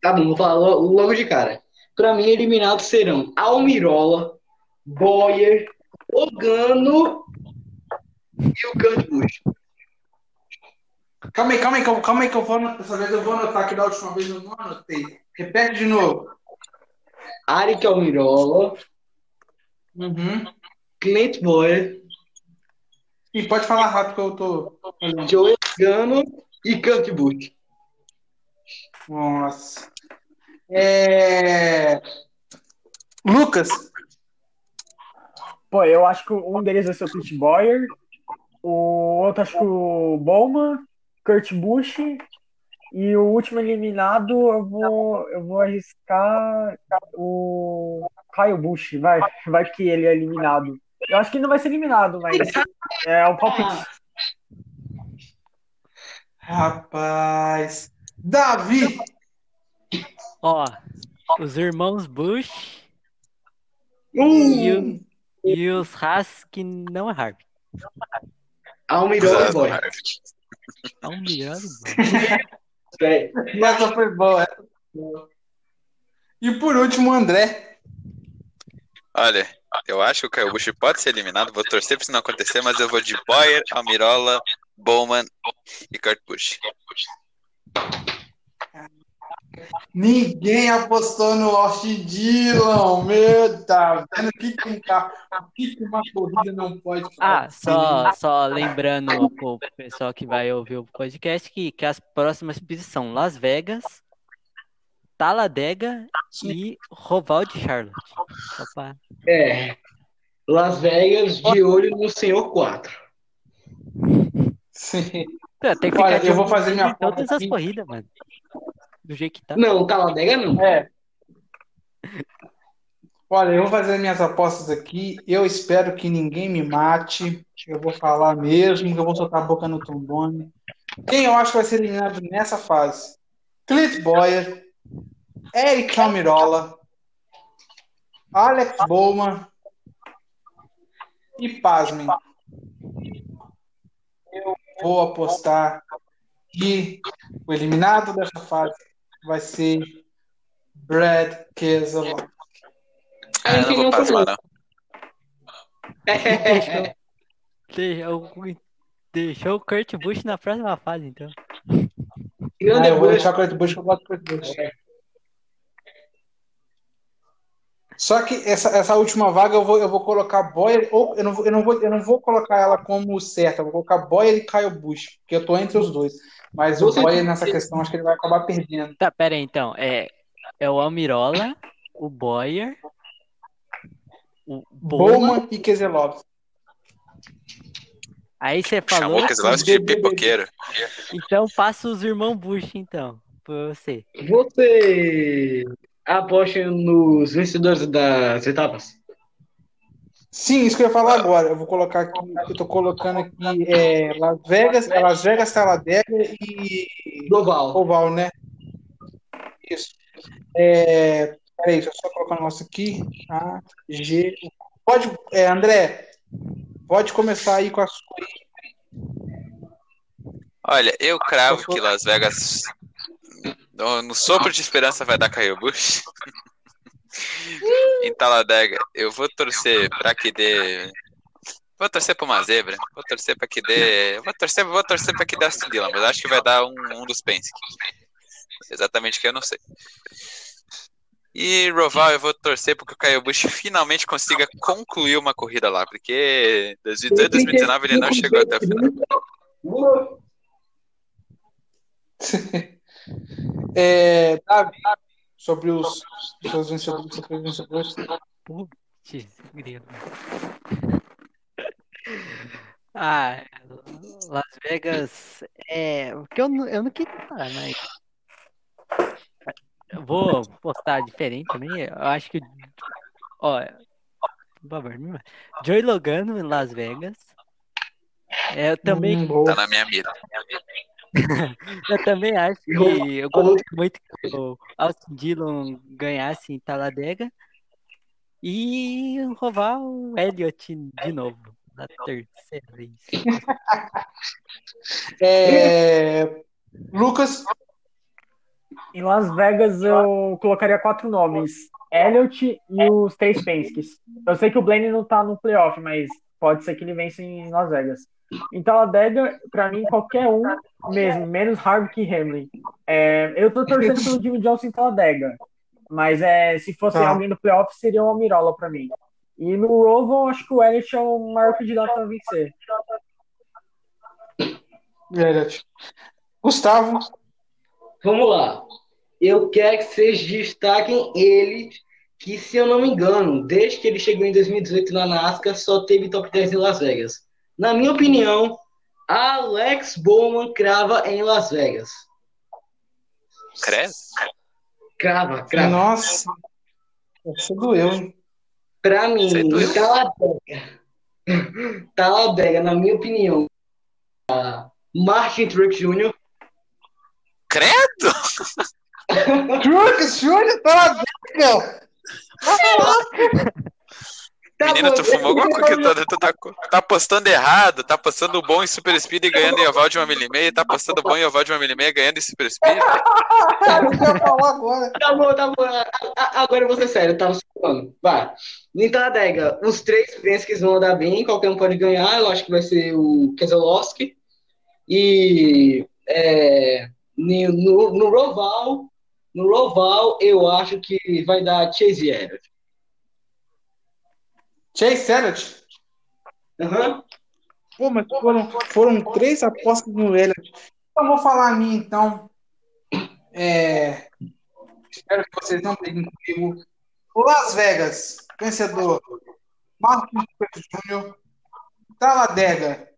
Tá bom, vou falar lo- logo de cara. Para mim, eliminados serão Almirola, Boyer, Ogano e o Kurt Busch. Calma aí, calma aí, calma, calma aí que eu vou anotar. Dessa vez eu vou anotar que da última vez eu não anotei. Repete de novo. Arik Almirola, Uhum. Clint Boyer, E pode falar rápido que eu tô. Joey Ogano e Kurt Busch. Nossa. É... Lucas, Pô, eu acho que um deles vai ser o Pete Boyer, o outro acho que o Bowman, Kurt Busch, e o último eliminado eu vou, eu vou arriscar o Kyle Busch, vai, vai que ele é eliminado. Eu acho que não vai ser eliminado, mas *laughs* é o palpite. Rapaz. Davi, Ó, os irmãos Bush Uh, e, o- e os que não é Harp. Almirola e. É um milhão. É, *laughs* essa foi boa. essa foi boa. E por último, o André. Olha, eu acho que o Caio Bush pode ser eliminado. Vou torcer pra isso não acontecer, mas eu vou de Boyer, Almirola, Bowman e Kurt Busch. Ninguém apostou no Austin Dillon. Meu, tá vendo o que, um carro, o que, uma corrida não pode Ah, só, só lembrando pro pessoal que vai ouvir o podcast que, que as próximas pistas são Las Vegas, Talladega e Roval de Charlotte. Pra- é. Las Vegas de olho no Senhor 4. Sim. Pô, Tem que Olha, eu vou fazer minha todas as corridas, mano. Do jeito que tá. Não, Talladega não. É. Olha, eu vou fazer minhas apostas aqui. Eu espero que ninguém me mate. Eu vou falar mesmo, que eu vou soltar a boca no trombone. Quem eu acho que vai ser eliminado nessa fase? Clint Boyer, Eric Almirola, Alex Bowman e pasmem. Vou apostar que o eliminado dessa fase vai ser Brad Keselowski. Ah, eu não vou pasmar, não. É. Deixou, deixou o Kurt Busch na próxima fase, então. Ah, eu vou deixar o Kurt Busch que eu gosto do Kurt Busch. Só que essa, essa última vaga eu vou, eu vou colocar Boyer, ou eu não, vou, eu, não vou, eu não vou colocar ela como certa, eu vou colocar Boyer e Kyle Busch, porque eu tô entre os dois. Mas o Boyer nessa que- questão acho que ele vai acabar perdendo. Tá, pera aí, então. É, é o Almirola, o Boyer, o Bowman. Bowman e Keselowski. Aí você Chamou falou. o Keselowski de pipoqueiro. Então passa os irmãos Bush, então. Pra você. Você aposta nos vencedores das etapas? Sim, isso que eu ia falar agora. Eu vou colocar aqui, eu tô colocando aqui é, Las Vegas, é Las Vegas, Talladega e Global. Oval, né? Isso. É, peraí, deixa eu só colocar o nosso aqui. A, G. Pode, é, André, pode começar aí com a sua. Olha, eu cravo que Las Vegas, no, no sopro de esperança, vai dar Caio Bush. *laughs* em Talladega, eu vou torcer pra que dê. Vou torcer pra uma zebra. Vou torcer pra que dê. Vou torcer, vou torcer pra que dê Aston Dillon, mas acho que vai dar um, um dos Penske. Exatamente que eu não sei. E Roval, eu vou torcer porque o Caio Bush finalmente consiga concluir uma corrida lá, porque 2018, 2019 ele não chegou até o final. *laughs* É, Davi, sobre os, seus vencedores, sobre os vencedores. Putz, grilo. *laughs* Ah, Las Vegas é. Porque eu, não- eu não queria falar, mas. Eu vou postar diferente também. Eu acho que. Ó, por favor. Joey Logano em Las Vegas. É, Eu também, Hum, boa. Tá na minha mira. *laughs* eu também acho que eu gostaria muito que o Austin Dillon ganhasse em Talladega e roubar o Elliott de novo, na terceira vez. *laughs* É, Lucas, Em Las Vegas eu colocaria quatro nomes: Elliott e os três Penske's. Eu sei que o Blaine não tá no playoff, mas pode ser que ele vença em Las Vegas. Em Talladega, pra mim, qualquer um mesmo, menos Harvick e Hamlin. É, eu tô torcendo pelo Jimmy Johnson em Talladega, mas é, se fosse Tá. alguém do playoff, seria o Almirola pra mim. E no Roval, acho que o Elliott é o maior candidato a vencer. Elliot. Gustavo, Vamos lá. Eu quero que vocês destaquem ele, que se eu não me engano, desde que ele chegou em 2018 na NASCAR, só teve top 10 em Las Vegas. Na minha opinião, Alex Bowman crava em Las Vegas. Credo? Crava, crava. nossa, você doeu? Pra mim, é doido? em Talladega, Talladega, na minha opinião, a Martin Truex Jr. Credo? Trucks Júnior, tá *laughs* Tá Menino, bom, tu fumou alguma coisa que *laughs* falar- tu, tu tá, tá apostando errado, tá apostando bom em Super Speed e ganhando em oval de uma milha e meia, tá apostando bom em oval de uma milha e meia ganhando em Super Speed. Eu ia falar agora. Tá bom, tá bom. Agora eu vou ser sério, eu tava falando. Vai. Em Talladega, os três Penskes vão andar bem, qualquer um pode ganhar. Eu acho que vai ser o Keselowski. E é, no, no, Roval, no Roval, eu acho que vai dar Chase Elliott. Chase Elliott. Aham. Pô, mas foram, foram três apostas no Elliott. Eu vou falar a minha, então. É, Espero que vocês não briguem comigo. Las Vegas, vencedor. Martin Truex Jr. Talladega.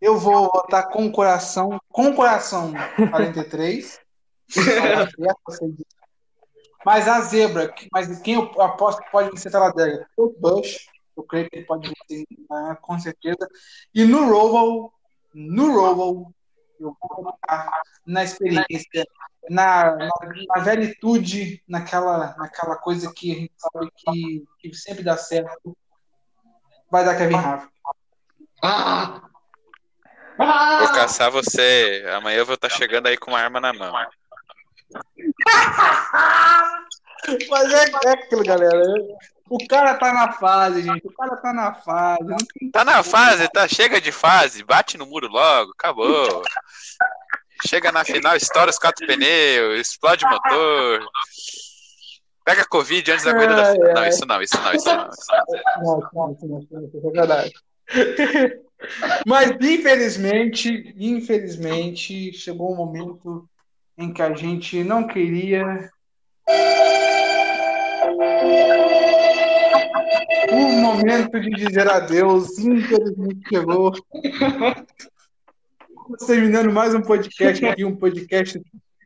Eu vou votar com o coração. Com o coração, 43. *laughs* Mas a zebra, mas quem eu aposto que pode vencer Talladega? O Bush. Eu creio que ele pode ah, com certeza. E no Roval, no Roval, eu vou votar na experiência, na, na, na velitude, naquela, naquela coisa que a gente sabe que, que sempre dá certo. Vai dar Kevin Harvick. Ah! Vou Ah! caçar você. Amanhã eu vou estar chegando aí com uma arma na mão. *laughs* Mas é, é aquilo, galera. O cara tá na fase, gente. O cara tá na fase. Tá na fase, tá? Chega de fase, bate no muro logo, acabou. Chega na final, estoura os quatro pneus, explode o motor. Pega Covid antes da corrida da final. Não, isso não, isso não, isso não. Isso não. Não, não, não, não, isso é verdade. Mas infelizmente, infelizmente, chegou um momento em que a gente não queria. O momento de dizer adeus, infelizmente chegou. Estamos terminando mais um podcast aqui, um podcast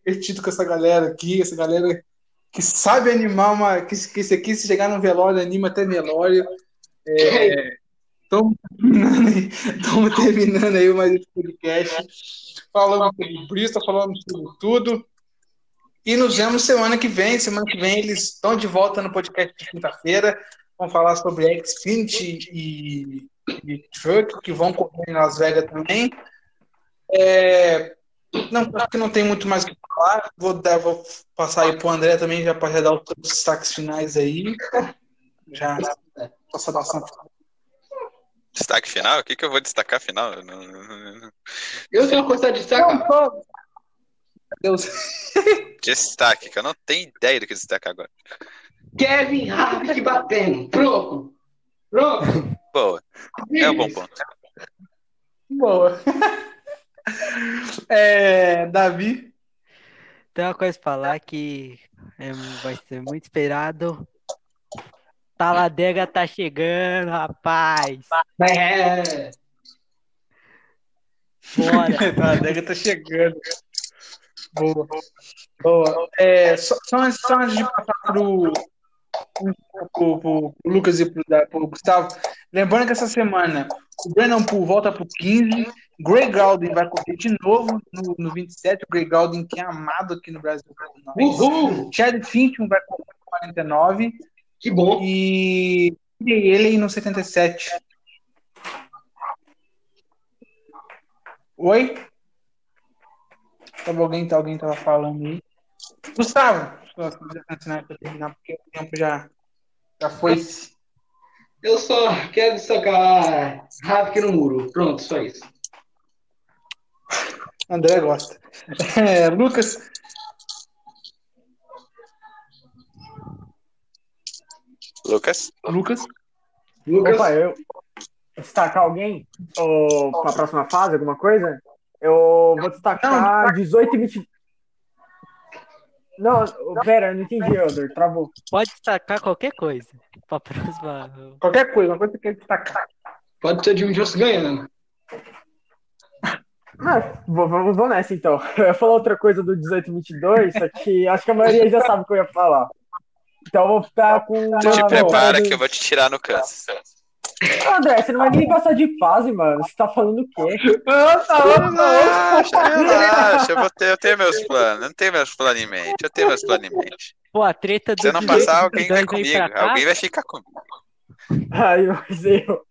divertido com essa galera aqui, essa galera que sabe animar uma. Que, que esse aqui, se chegar no velório, anima até velório. Estamos terminando, aí- terminando aí mais esse podcast. Falamos sobre Bristol, falamos sobre tudo. E nos vemos semana que vem. Semana que vem eles estão de volta no podcast de quinta-feira. Vão falar sobre Xfinity e, e Truck, que vão correr em Las Vegas também. É, não, acho que não tem muito mais o que falar. Vou, dar, vou passar aí pro André também, já para dar os destaques finais aí. Já a saudação Destaque final? O que, que eu vou destacar final? Eu não- não- não- tenho uma coisa a destacar. Deus. Destaque, que eu não tenho ideia do que destacar agora. Kevin Harvick batendo. Pronto. Pronto. Boa, é um bom ponto. Boa. É, Davi. Tem uma coisa pra falar que é, vai ser muito esperado. Taladega tá chegando, rapaz. É. Bora. *laughs* Tá, a adega tá chegando. Boa. Boa. É, só, só, antes, só antes de passar pro, pro Lucas e da- pro Gustavo, lembrando que essa semana o Brandon Poole volta pro 15, Greg Galdin vai correr de novo no, no 27, o Greg Galdin que é amado aqui no Brasil. Uhul! Chad Fincham vai correr no 49 Que bom. e e ele no 77. Oi? Tava alguém, alguém tava falando aí. Gustavo, terminar, porque o tempo já, já foi. Eu só quero destacar Havik no muro. Pronto, só isso. André gosta. *laughs* É, Lucas, Lucas? Lucas, Lucas, Opa, eu destacar alguém ou para a próxima fase, alguma coisa? Eu vou destacar 18 e 20. Não, pera, eu não entendi, Elder, travou. Pode destacar qualquer coisa. Pra próxima. qualquer coisa, uma coisa que você quer destacar. pode ser de um Jones ganhando. Mas, vou- vamos vou nessa então. *laughs* Eu ia falar outra coisa do 18 e 22, só que acho que a maioria já sabe o que eu ia falar. Então eu vou ficar com. Tu te prepara do- que eu vou te tirar no Kansas. André, você não vai nem passar de fase, mano. Você tá falando o quê? Relaxa, relaxa, eu, vou ter, eu tenho meus planos, eu não tenho meus planos em mente, eu tenho meus planos em mente. Pô, a treta do Se eu não 18 passar, alguém vai 22 comigo, alguém vai ficar comigo. Aí mas eu.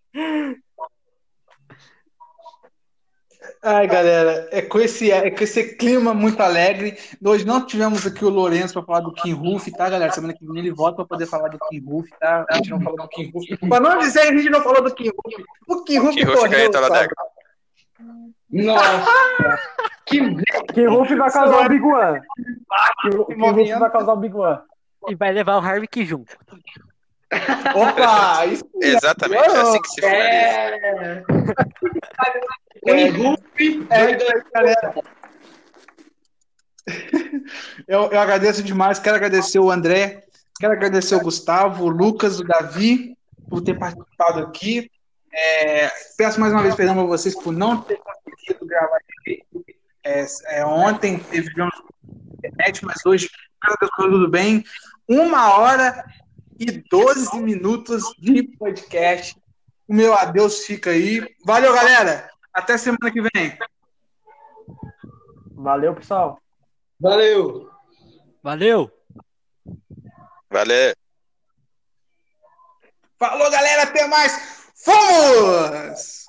Ai, galera, é com, esse, é com esse clima muito alegre. Hoje não tivemos aqui o Lourenço para falar do Kim Ruff, tá, galera? Semana que vem ele volta para poder falar do Kim Ruff, tá? A gente não falou do Kim Ruff. Para não dizer que a gente não falou do Kim Ruff. O Kim Kim ganha correu. Nossa! que Que Ruff vai causar o Big One. Que Ruff vai causar o Big One. e vai levar o Harvick junto. Opa, isso Exatamente, é assim que se finaliza. é. O Henrique vai dar- Eu, eu agradeço demais, quero agradecer o André, quero agradecer o Gustavo, o Lucas, o Davi, por ter participado aqui. É, peço mais uma vez perdão a vocês por não ter conseguido gravar. É, é, ontem teve internet, mas hoje, graças a correu tudo bem. Uma hora e 12 minutos de podcast. O meu adeus fica aí. Valeu, galera! Até semana que vem. Valeu, pessoal. Valeu! Valeu! Valeu. Falou, galera, até mais. Fomos!